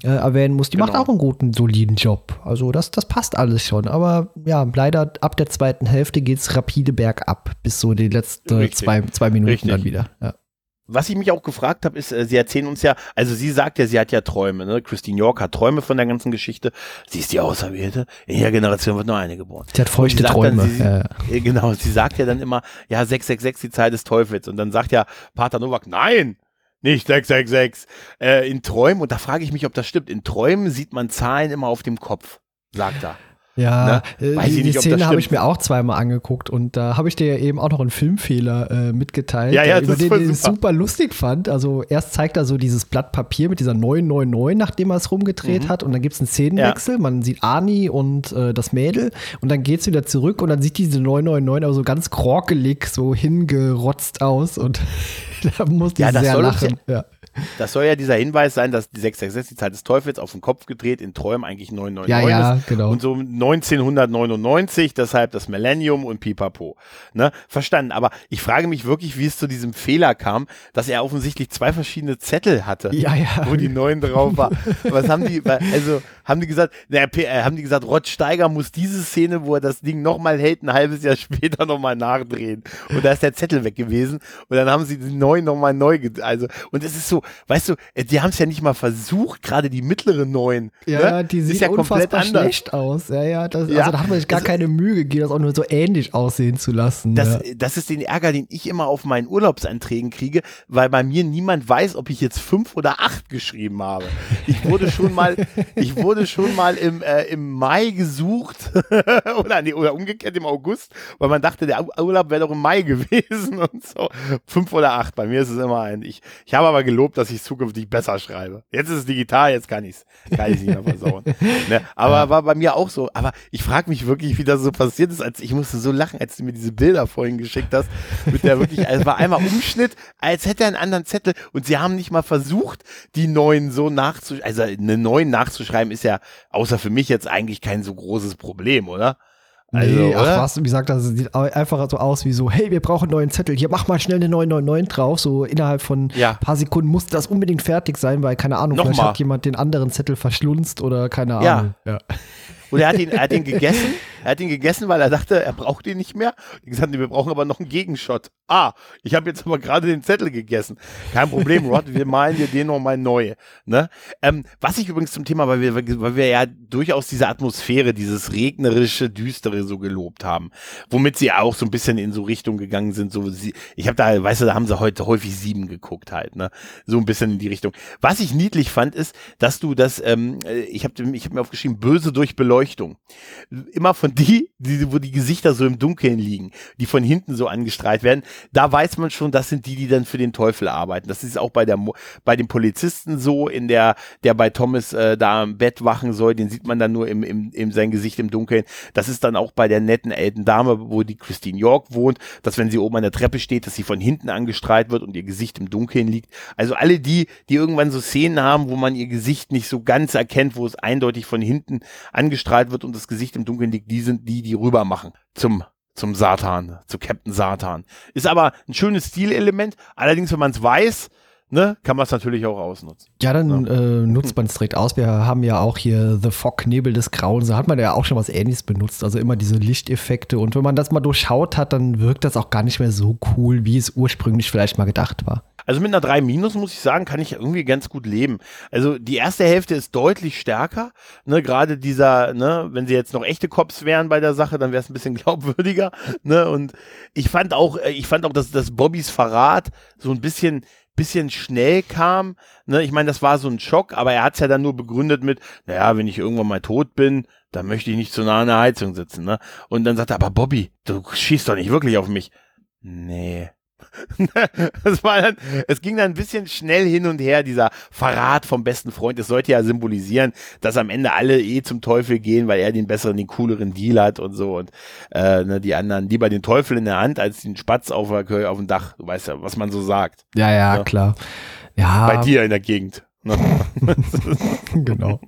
äh, erwähnen muss. Die macht Genau. auch einen guten, soliden Job. Also das, das passt alles schon. Aber ja, leider ab der zweiten Hälfte geht's rapide bergab bis so die letzten Richtig. zwei, zwei Minuten Richtig. dann wieder. Ja. Was ich mich auch gefragt habe, ist, äh, sie erzählen uns ja, also sie sagt ja, sie hat ja Träume, ne? Christine York hat Träume von der ganzen Geschichte. Sie ist die Auserwählte. In jeder Generation wird nur eine geboren. Sie hat feuchte sie sagt dann, Träume. sie- ja. Äh, Genau, sie sagt ja dann immer, ja, 666, die Zahl des Teufels. Und dann sagt ja Pater Nowak, nein, nicht 666. Äh, in Träumen, und da frage ich mich, ob das stimmt, in Träumen sieht man Zahlen immer auf dem Kopf, sagt er. Ja, Ne? äh, Weiß die, ich die nicht, Szene habe ich mir auch zweimal angeguckt und da habe ich dir ja eben auch noch einen Filmfehler äh, mitgeteilt, Ja, ja, äh, über den, den ich super. lustig fand. Also erst zeigt er so dieses Blatt Papier mit dieser 999, nachdem er es rumgedreht hat und dann gibt es einen Szenenwechsel. Man sieht Ani und äh, das Mädel und dann geht es wieder zurück und dann sieht diese 999 aber so ganz krokelig so hingerotzt aus und da musste Ja, ich sehr lachen. Ja. Das soll ja dieser Hinweis sein, dass die 666, die Zahl des Teufels, auf den Kopf gedreht, in Träumen eigentlich 999 Ja, ja, ist. genau. Und so 1999, deshalb das Millennium und Pipapo. Ne? Verstanden. Aber ich frage mich wirklich, wie es zu diesem Fehler kam, dass er offensichtlich zwei verschiedene Zettel hatte. Ja, ja. Wo die neun drauf war. Was haben die, also haben die gesagt, na, äh, haben die gesagt, Rod Steiger muss diese Szene, wo er das Ding nochmal hält, ein halbes Jahr später nochmal nachdrehen. Und da ist der Zettel weg gewesen. Und dann haben sie die neun nochmal neu, also, und es ist so, weißt du, äh, die haben es ja nicht mal versucht, gerade die mittleren neun. Ja, ne? die sieht ja komplett anders. schlecht aus. Ja, ja, das, Ja, also da hat man sich gar das- keine Mühe gegeben, das auch nur so ähnlich aussehen zu lassen. Das, ja. das ist den Ärger, den ich immer auf meinen Urlaubsanträgen kriege, weil bei mir niemand weiß, ob ich jetzt fünf oder acht geschrieben habe. Ich wurde schon mal, ich wurde schon mal im, äh, im Mai gesucht oder, nee, oder umgekehrt im August, weil man dachte, der Ur- Urlaub wäre doch im Mai gewesen und so. Fünf oder acht. Bei mir ist es immer ein. Ich, ich habe aber gelobt, dass ich zukünftig besser schreibe. Jetzt ist es digital, jetzt kann ich es kann ich's nicht mehr versauen. ne? Aber war bei mir auch so. Aber ich frage mich wirklich, wie das so passiert ist, als ich musste so lachen, als du mir diese Bilder vorhin geschickt hast, mit der wirklich, also es war einmal Umschnitt, als hätte er einen anderen Zettel und sie haben nicht mal versucht, die neuen so nachzuschreiben. Also eine neuen nachzuschreiben ist ja, außer für mich jetzt eigentlich kein so großes Problem, oder? Also, nee, oder? ach was, wie gesagt, das sieht einfach so aus wie so, hey, wir brauchen einen neuen Zettel, hier mach mal schnell eine 999 drauf, so innerhalb von Ja. ein paar Sekunden muss das unbedingt fertig sein, weil, keine Ahnung, vielleicht Nochmal. hat jemand den anderen Zettel verschlunzt oder keine Ja. Ahnung. Ja. Und er hat ihn, er hat ihn gegessen. Er hat ihn gegessen, weil er dachte, er braucht ihn nicht mehr. Die gesagt, nee, wir brauchen aber noch einen Gegenshot. Ah, ich habe jetzt aber gerade den Zettel gegessen. Kein Problem, Rod, wir malen dir den nochmal neu. Ne? Ähm, was ich übrigens zum Thema, weil wir, weil wir ja durchaus diese Atmosphäre, dieses regnerische, düstere so gelobt haben, womit sie auch so ein bisschen in so Richtung gegangen sind. So, sie, ich habe da, weißt du, da haben sie heute häufig sieben geguckt halt, ne? So ein bisschen in die Richtung. Was ich niedlich fand, ist, dass du das, ähm, äh, ich habe ich hab mir aufgeschrieben, böse durch Beleuchtung. Immer von die, die, wo die Gesichter so im Dunkeln liegen, die von hinten so angestrahlt werden, da weiß man schon, das sind die, die dann für den Teufel arbeiten. Das ist auch bei der bei dem Polizisten so, in der, der bei Thomas äh, da am Bett wachen soll, den sieht man dann nur im, im, im sein Gesicht im Dunkeln. Das ist dann auch bei der netten alten Dame, wo die Christine York wohnt, dass wenn sie oben an der Treppe steht, dass sie von hinten angestrahlt wird und ihr Gesicht im Dunkeln liegt. Also alle die, die irgendwann so Szenen haben, wo man ihr Gesicht nicht so ganz erkennt, wo es eindeutig von hinten angestrahlt wird und das Gesicht im Dunkeln liegt, die sind die, die rüber machen zum zum Satan, zu Captain Satan. Ist aber ein schönes Stilelement. Allerdings, wenn man es weiß, ne, kann man es natürlich auch ausnutzen. Ja, dann äh, nutzt man es direkt aus. Wir haben ja auch hier The Fog, Nebel des Grauens. Da hat man ja auch schon was ähnliches benutzt. Also immer diese Lichteffekte. Und wenn man das mal durchschaut hat, dann wirkt das auch gar nicht mehr so cool, wie es ursprünglich vielleicht mal gedacht war. Also mit einer 3 Minus muss ich sagen, kann ich irgendwie ganz gut leben. Also die erste Hälfte ist deutlich stärker. Ne, gerade dieser, ne, wenn sie jetzt noch echte Cops wären bei der Sache, dann wäre es ein bisschen glaubwürdiger. Ne, und ich fand auch, äh, ich fand auch, dass, dass Bobbys Verrat so ein bisschen bisschen schnell kam. Ne, ich meine, das war so ein Schock, aber er hat es ja dann nur begründet mit, naja, wenn ich irgendwann mal tot bin, dann möchte ich nicht zu nah an der Heizung sitzen. Ne? Und dann sagt er, aber Bobby, du schießt doch nicht wirklich auf mich. Nee, das war dann, es ging dann ein bisschen schnell hin und her, dieser Verrat vom besten Freund. Es sollte ja symbolisieren, dass am Ende alle eh zum Teufel gehen, weil er den besseren, den cooleren Deal hat und so. Und äh, ne, die anderen lieber den Teufel in der Hand als den Spatz auf, auf dem Dach. Du weißt ja, was man so sagt. Ja, ja, Ja. klar. Ja, Bei dir in der Gegend. Ne? genau.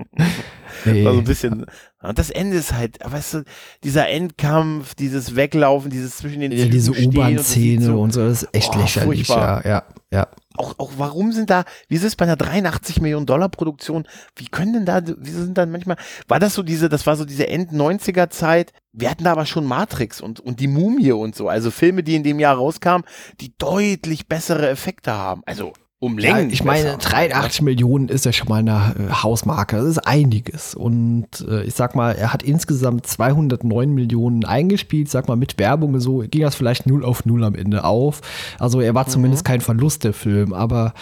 Nee. Also ein bisschen. Und das Ende ist halt, weißt du, dieser Endkampf, dieses Weglaufen, dieses zwischen den ja, Zügen diese U-Bahn-Szene so- und so, das ist echt Oh, lächerlich. furchtbar. Ja, ja, ja. auch, auch warum sind da, wieso ist bei einer 83 Millionen Dollar Produktion, wie können denn da, wieso sind dann manchmal, war das so diese, das war so diese End-90er Zeit, wir hatten da aber schon Matrix und, und die Mumie und so, also Filme, die in dem Jahr rauskamen, die deutlich bessere Effekte haben, also um Ja, Längen. ich meine, besser. 83 Millionen ist ja schon mal eine äh, Hausmarke. Das ist einiges. Und äh, ich sag mal, er hat insgesamt 209 Millionen eingespielt. Sag mal, mit Werbung und so ging das vielleicht 0 auf 0 am Ende auf. Also er war zumindest kein Verlust der Film. Aber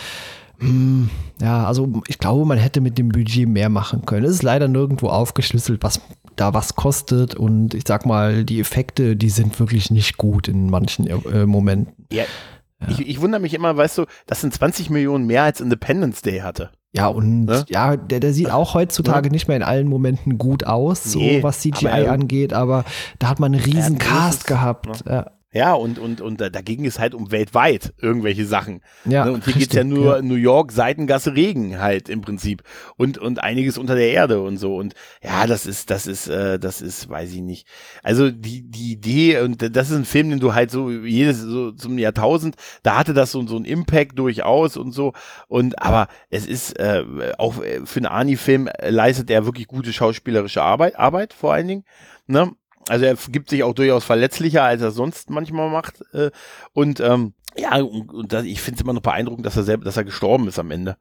mh, ja, also ich glaube, man hätte mit dem Budget mehr machen können. Es ist leider nirgendwo aufgeschlüsselt, was da was kostet und ich sag mal, die Effekte, die sind wirklich nicht gut in manchen äh, Momenten. Ja. Ja. Ich, ich wundere mich immer, weißt du, das sind 20 Millionen mehr als Independence Day hatte. Ja, und ne? ja, der, der sieht auch heutzutage ja. nicht mehr in allen Momenten gut aus, so nee, was CGI aber, angeht, aber da hat man einen riesen Cast gehabt. Ne? Ja. Ja, und, und, und da, ging es halt um weltweit irgendwelche Sachen. Ja, ne? Und hier geht es ja nur ja. New York, Seitengasse, Regen halt im Prinzip. Und, und einiges unter der Erde und so. Und ja, das ist, das ist, äh, das ist, weiß ich nicht. Also die, die Idee, und das ist ein Film, den du halt so jedes, so zum Jahrtausend, da hatte das so, so ein Impact durchaus und so. Und aber es ist äh, auch für einen Ani-Film leistet er wirklich gute schauspielerische Arbeit, Arbeit vor allen Dingen. Ne? Also er gibt sich auch durchaus verletzlicher, als er sonst manchmal macht. Äh, und ähm, ja, und, und das, ich finde es immer noch beeindruckend, dass er selber, dass er gestorben ist am Ende.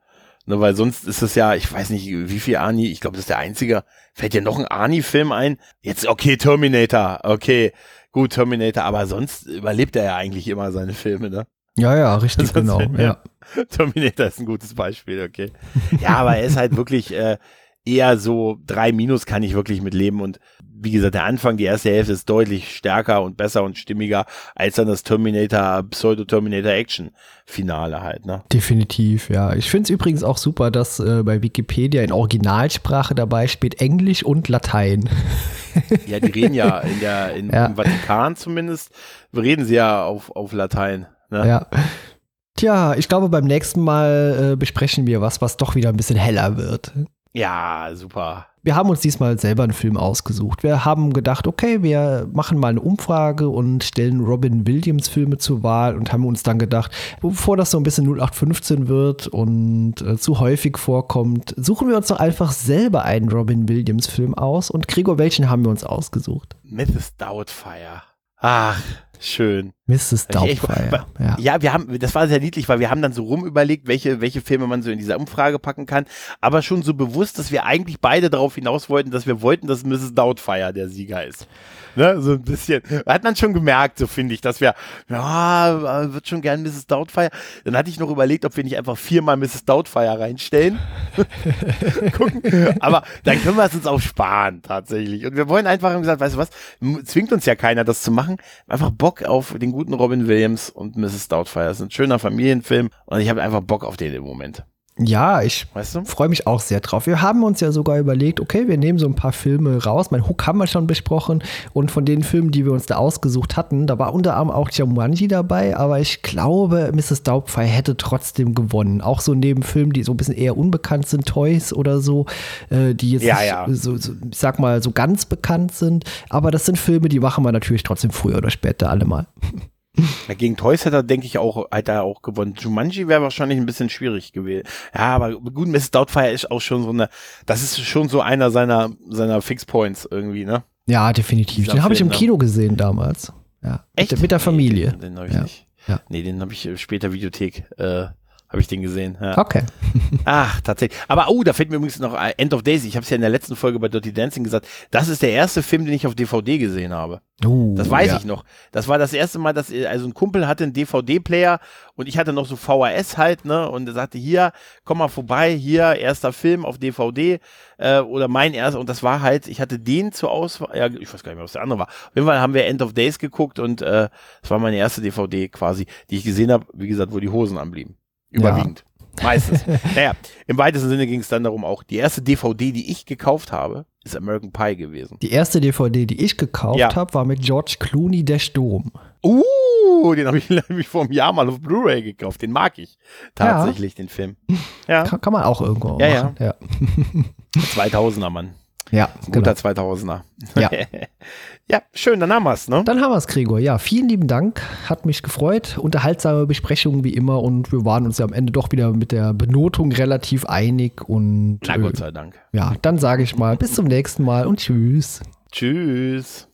Ne, weil sonst ist es ja, ich weiß nicht, wie viel Ani, ich glaube, das ist der einzige. Fällt dir noch ein Ani-Film ein? Jetzt, okay, Terminator, okay, gut, Terminator, aber sonst überlebt er ja eigentlich immer seine Filme, ne? Ja, ja, richtig, genau. Ja. Terminator ist ein gutes Beispiel, okay. Ja, aber er ist halt wirklich äh, eher so drei Minus kann ich wirklich mit leben und wie gesagt, der Anfang, die erste Hälfte ist deutlich stärker und besser und stimmiger als dann das Terminator, Pseudo-Terminator Action Finale halt, ne? Definitiv, ja. Ich finde es übrigens auch super, dass äh, bei Wikipedia in Originalsprache dabei steht Englisch und Latein. ja, die reden ja in der, in, ja. im Vatikan zumindest, reden sie ja auf, auf Latein. Ne? Ja. Tja, ich glaube, beim nächsten Mal äh, besprechen wir was, was doch wieder ein bisschen heller wird. Ja, super. Wir haben uns diesmal selber einen Film ausgesucht. Wir haben gedacht, okay, wir machen mal eine Umfrage und stellen Robin Williams Filme zur Wahl und haben uns dann gedacht, bevor das so ein bisschen 0815 wird und äh, zu häufig vorkommt, suchen wir uns doch einfach selber einen Robin Williams Film aus. Und Gregor, welchen haben wir uns ausgesucht? Mrs. Doubtfire. Ach, Schön. Mrs. Doubtfire. Ja. ja, wir haben, das war sehr niedlich, weil wir haben dann so rumüberlegt, welche, welche Filme man so in dieser Umfrage packen kann, aber schon so bewusst, dass wir eigentlich beide darauf hinaus wollten, dass wir wollten, dass Mrs. Doubtfire der Sieger ist. Ne, so ein bisschen. Hat man schon gemerkt, so finde ich, dass wir, ja, wird schon gern Mrs. Doubtfire. Dann hatte ich noch überlegt, ob wir nicht einfach viermal Mrs. Doubtfire reinstellen. Gucken. Aber dann können wir es uns auch sparen, tatsächlich. Und wir wollen einfach, haben gesagt, weißt du was, zwingt uns ja keiner, das zu machen. Einfach Bock auf den guten Robin Williams und Mrs. Doubtfire. Das ist ein schöner Familienfilm und ich habe einfach Bock auf den im Moment. Ja, ich weißt du? freue mich auch sehr drauf. Wir haben uns ja sogar überlegt, okay, wir nehmen so ein paar Filme raus. Mein Hook haben wir schon besprochen. Und von den Filmen, die wir uns da ausgesucht hatten, da war unter anderem auch Jumanji dabei. Aber ich glaube, Mrs. Doubtfire hätte trotzdem gewonnen. Auch so neben Filmen, die so ein bisschen eher unbekannt sind, Toys oder so, äh, die jetzt ja, ja. So, so, ich sag mal, so ganz bekannt sind. Aber das sind Filme, die machen wir natürlich trotzdem früher oder später alle mal. Ja, gegen Toys hat er, denke ich, auch, hat er auch gewonnen. Jumanji wäre wahrscheinlich ein bisschen schwierig gewesen. Ja, aber gut, Mrs. Doubtfire ist auch schon so eine, das ist schon so einer seiner, seiner Fixpoints irgendwie, ne? Ja, definitiv. Den habe ich im ne? Kino gesehen damals. Ja. Echt? Mit, mit der Familie. Nee, den, den habe ich ja. nicht. Ja. Nee, den habe ich später Videothek äh, habe ich den gesehen. Ja. Okay. Ach, tatsächlich. Aber oh, da fällt mir übrigens noch End of Daisy. Ich habe es ja in der letzten Folge bei Dirty Dancing gesagt. Das ist der erste Film, den ich auf DVD gesehen habe. Uh, das weiß ja. ich noch. Das war das erste Mal, dass also ein Kumpel hatte einen DVD-Player und ich hatte noch so VHS halt, ne? Und er sagte hier, komm mal vorbei, hier erster Film auf DVD äh, oder mein erster. Und das war halt, ich hatte den zur Auswahl. Ja, ich weiß gar nicht mehr, was der andere war. Auf jeden Fall haben wir End of Days geguckt und äh, das war meine erste DVD quasi, die ich gesehen habe. Wie gesagt, wo die Hosen anblieben. Überwiegend. Ja. Meistens. naja, im weitesten Sinne ging es dann darum auch, die erste DVD, die ich gekauft habe, ist American Pie gewesen. Die erste DVD, die ich gekauft ja. habe, war mit George Clooney der Sturm. Uh, den habe ich nämlich vor einem Jahr mal auf Blu-ray gekauft. Den mag ich tatsächlich, ja. den Film. Ja. Kann, kann, man auch irgendwo ja, machen. Ja. 2000er Mann. Ja, guter genau. 2000er. Ja. ja, schön, dann haben wir es, ne? Dann haben wir es, Gregor. Ja, vielen lieben Dank. Hat mich gefreut. Unterhaltsame Besprechungen wie immer und wir waren uns ja am Ende doch wieder mit der Benotung relativ einig und. Na, Gott sei Dank. Ja, dann sage ich mal bis zum nächsten Mal und tschüss. Tschüss.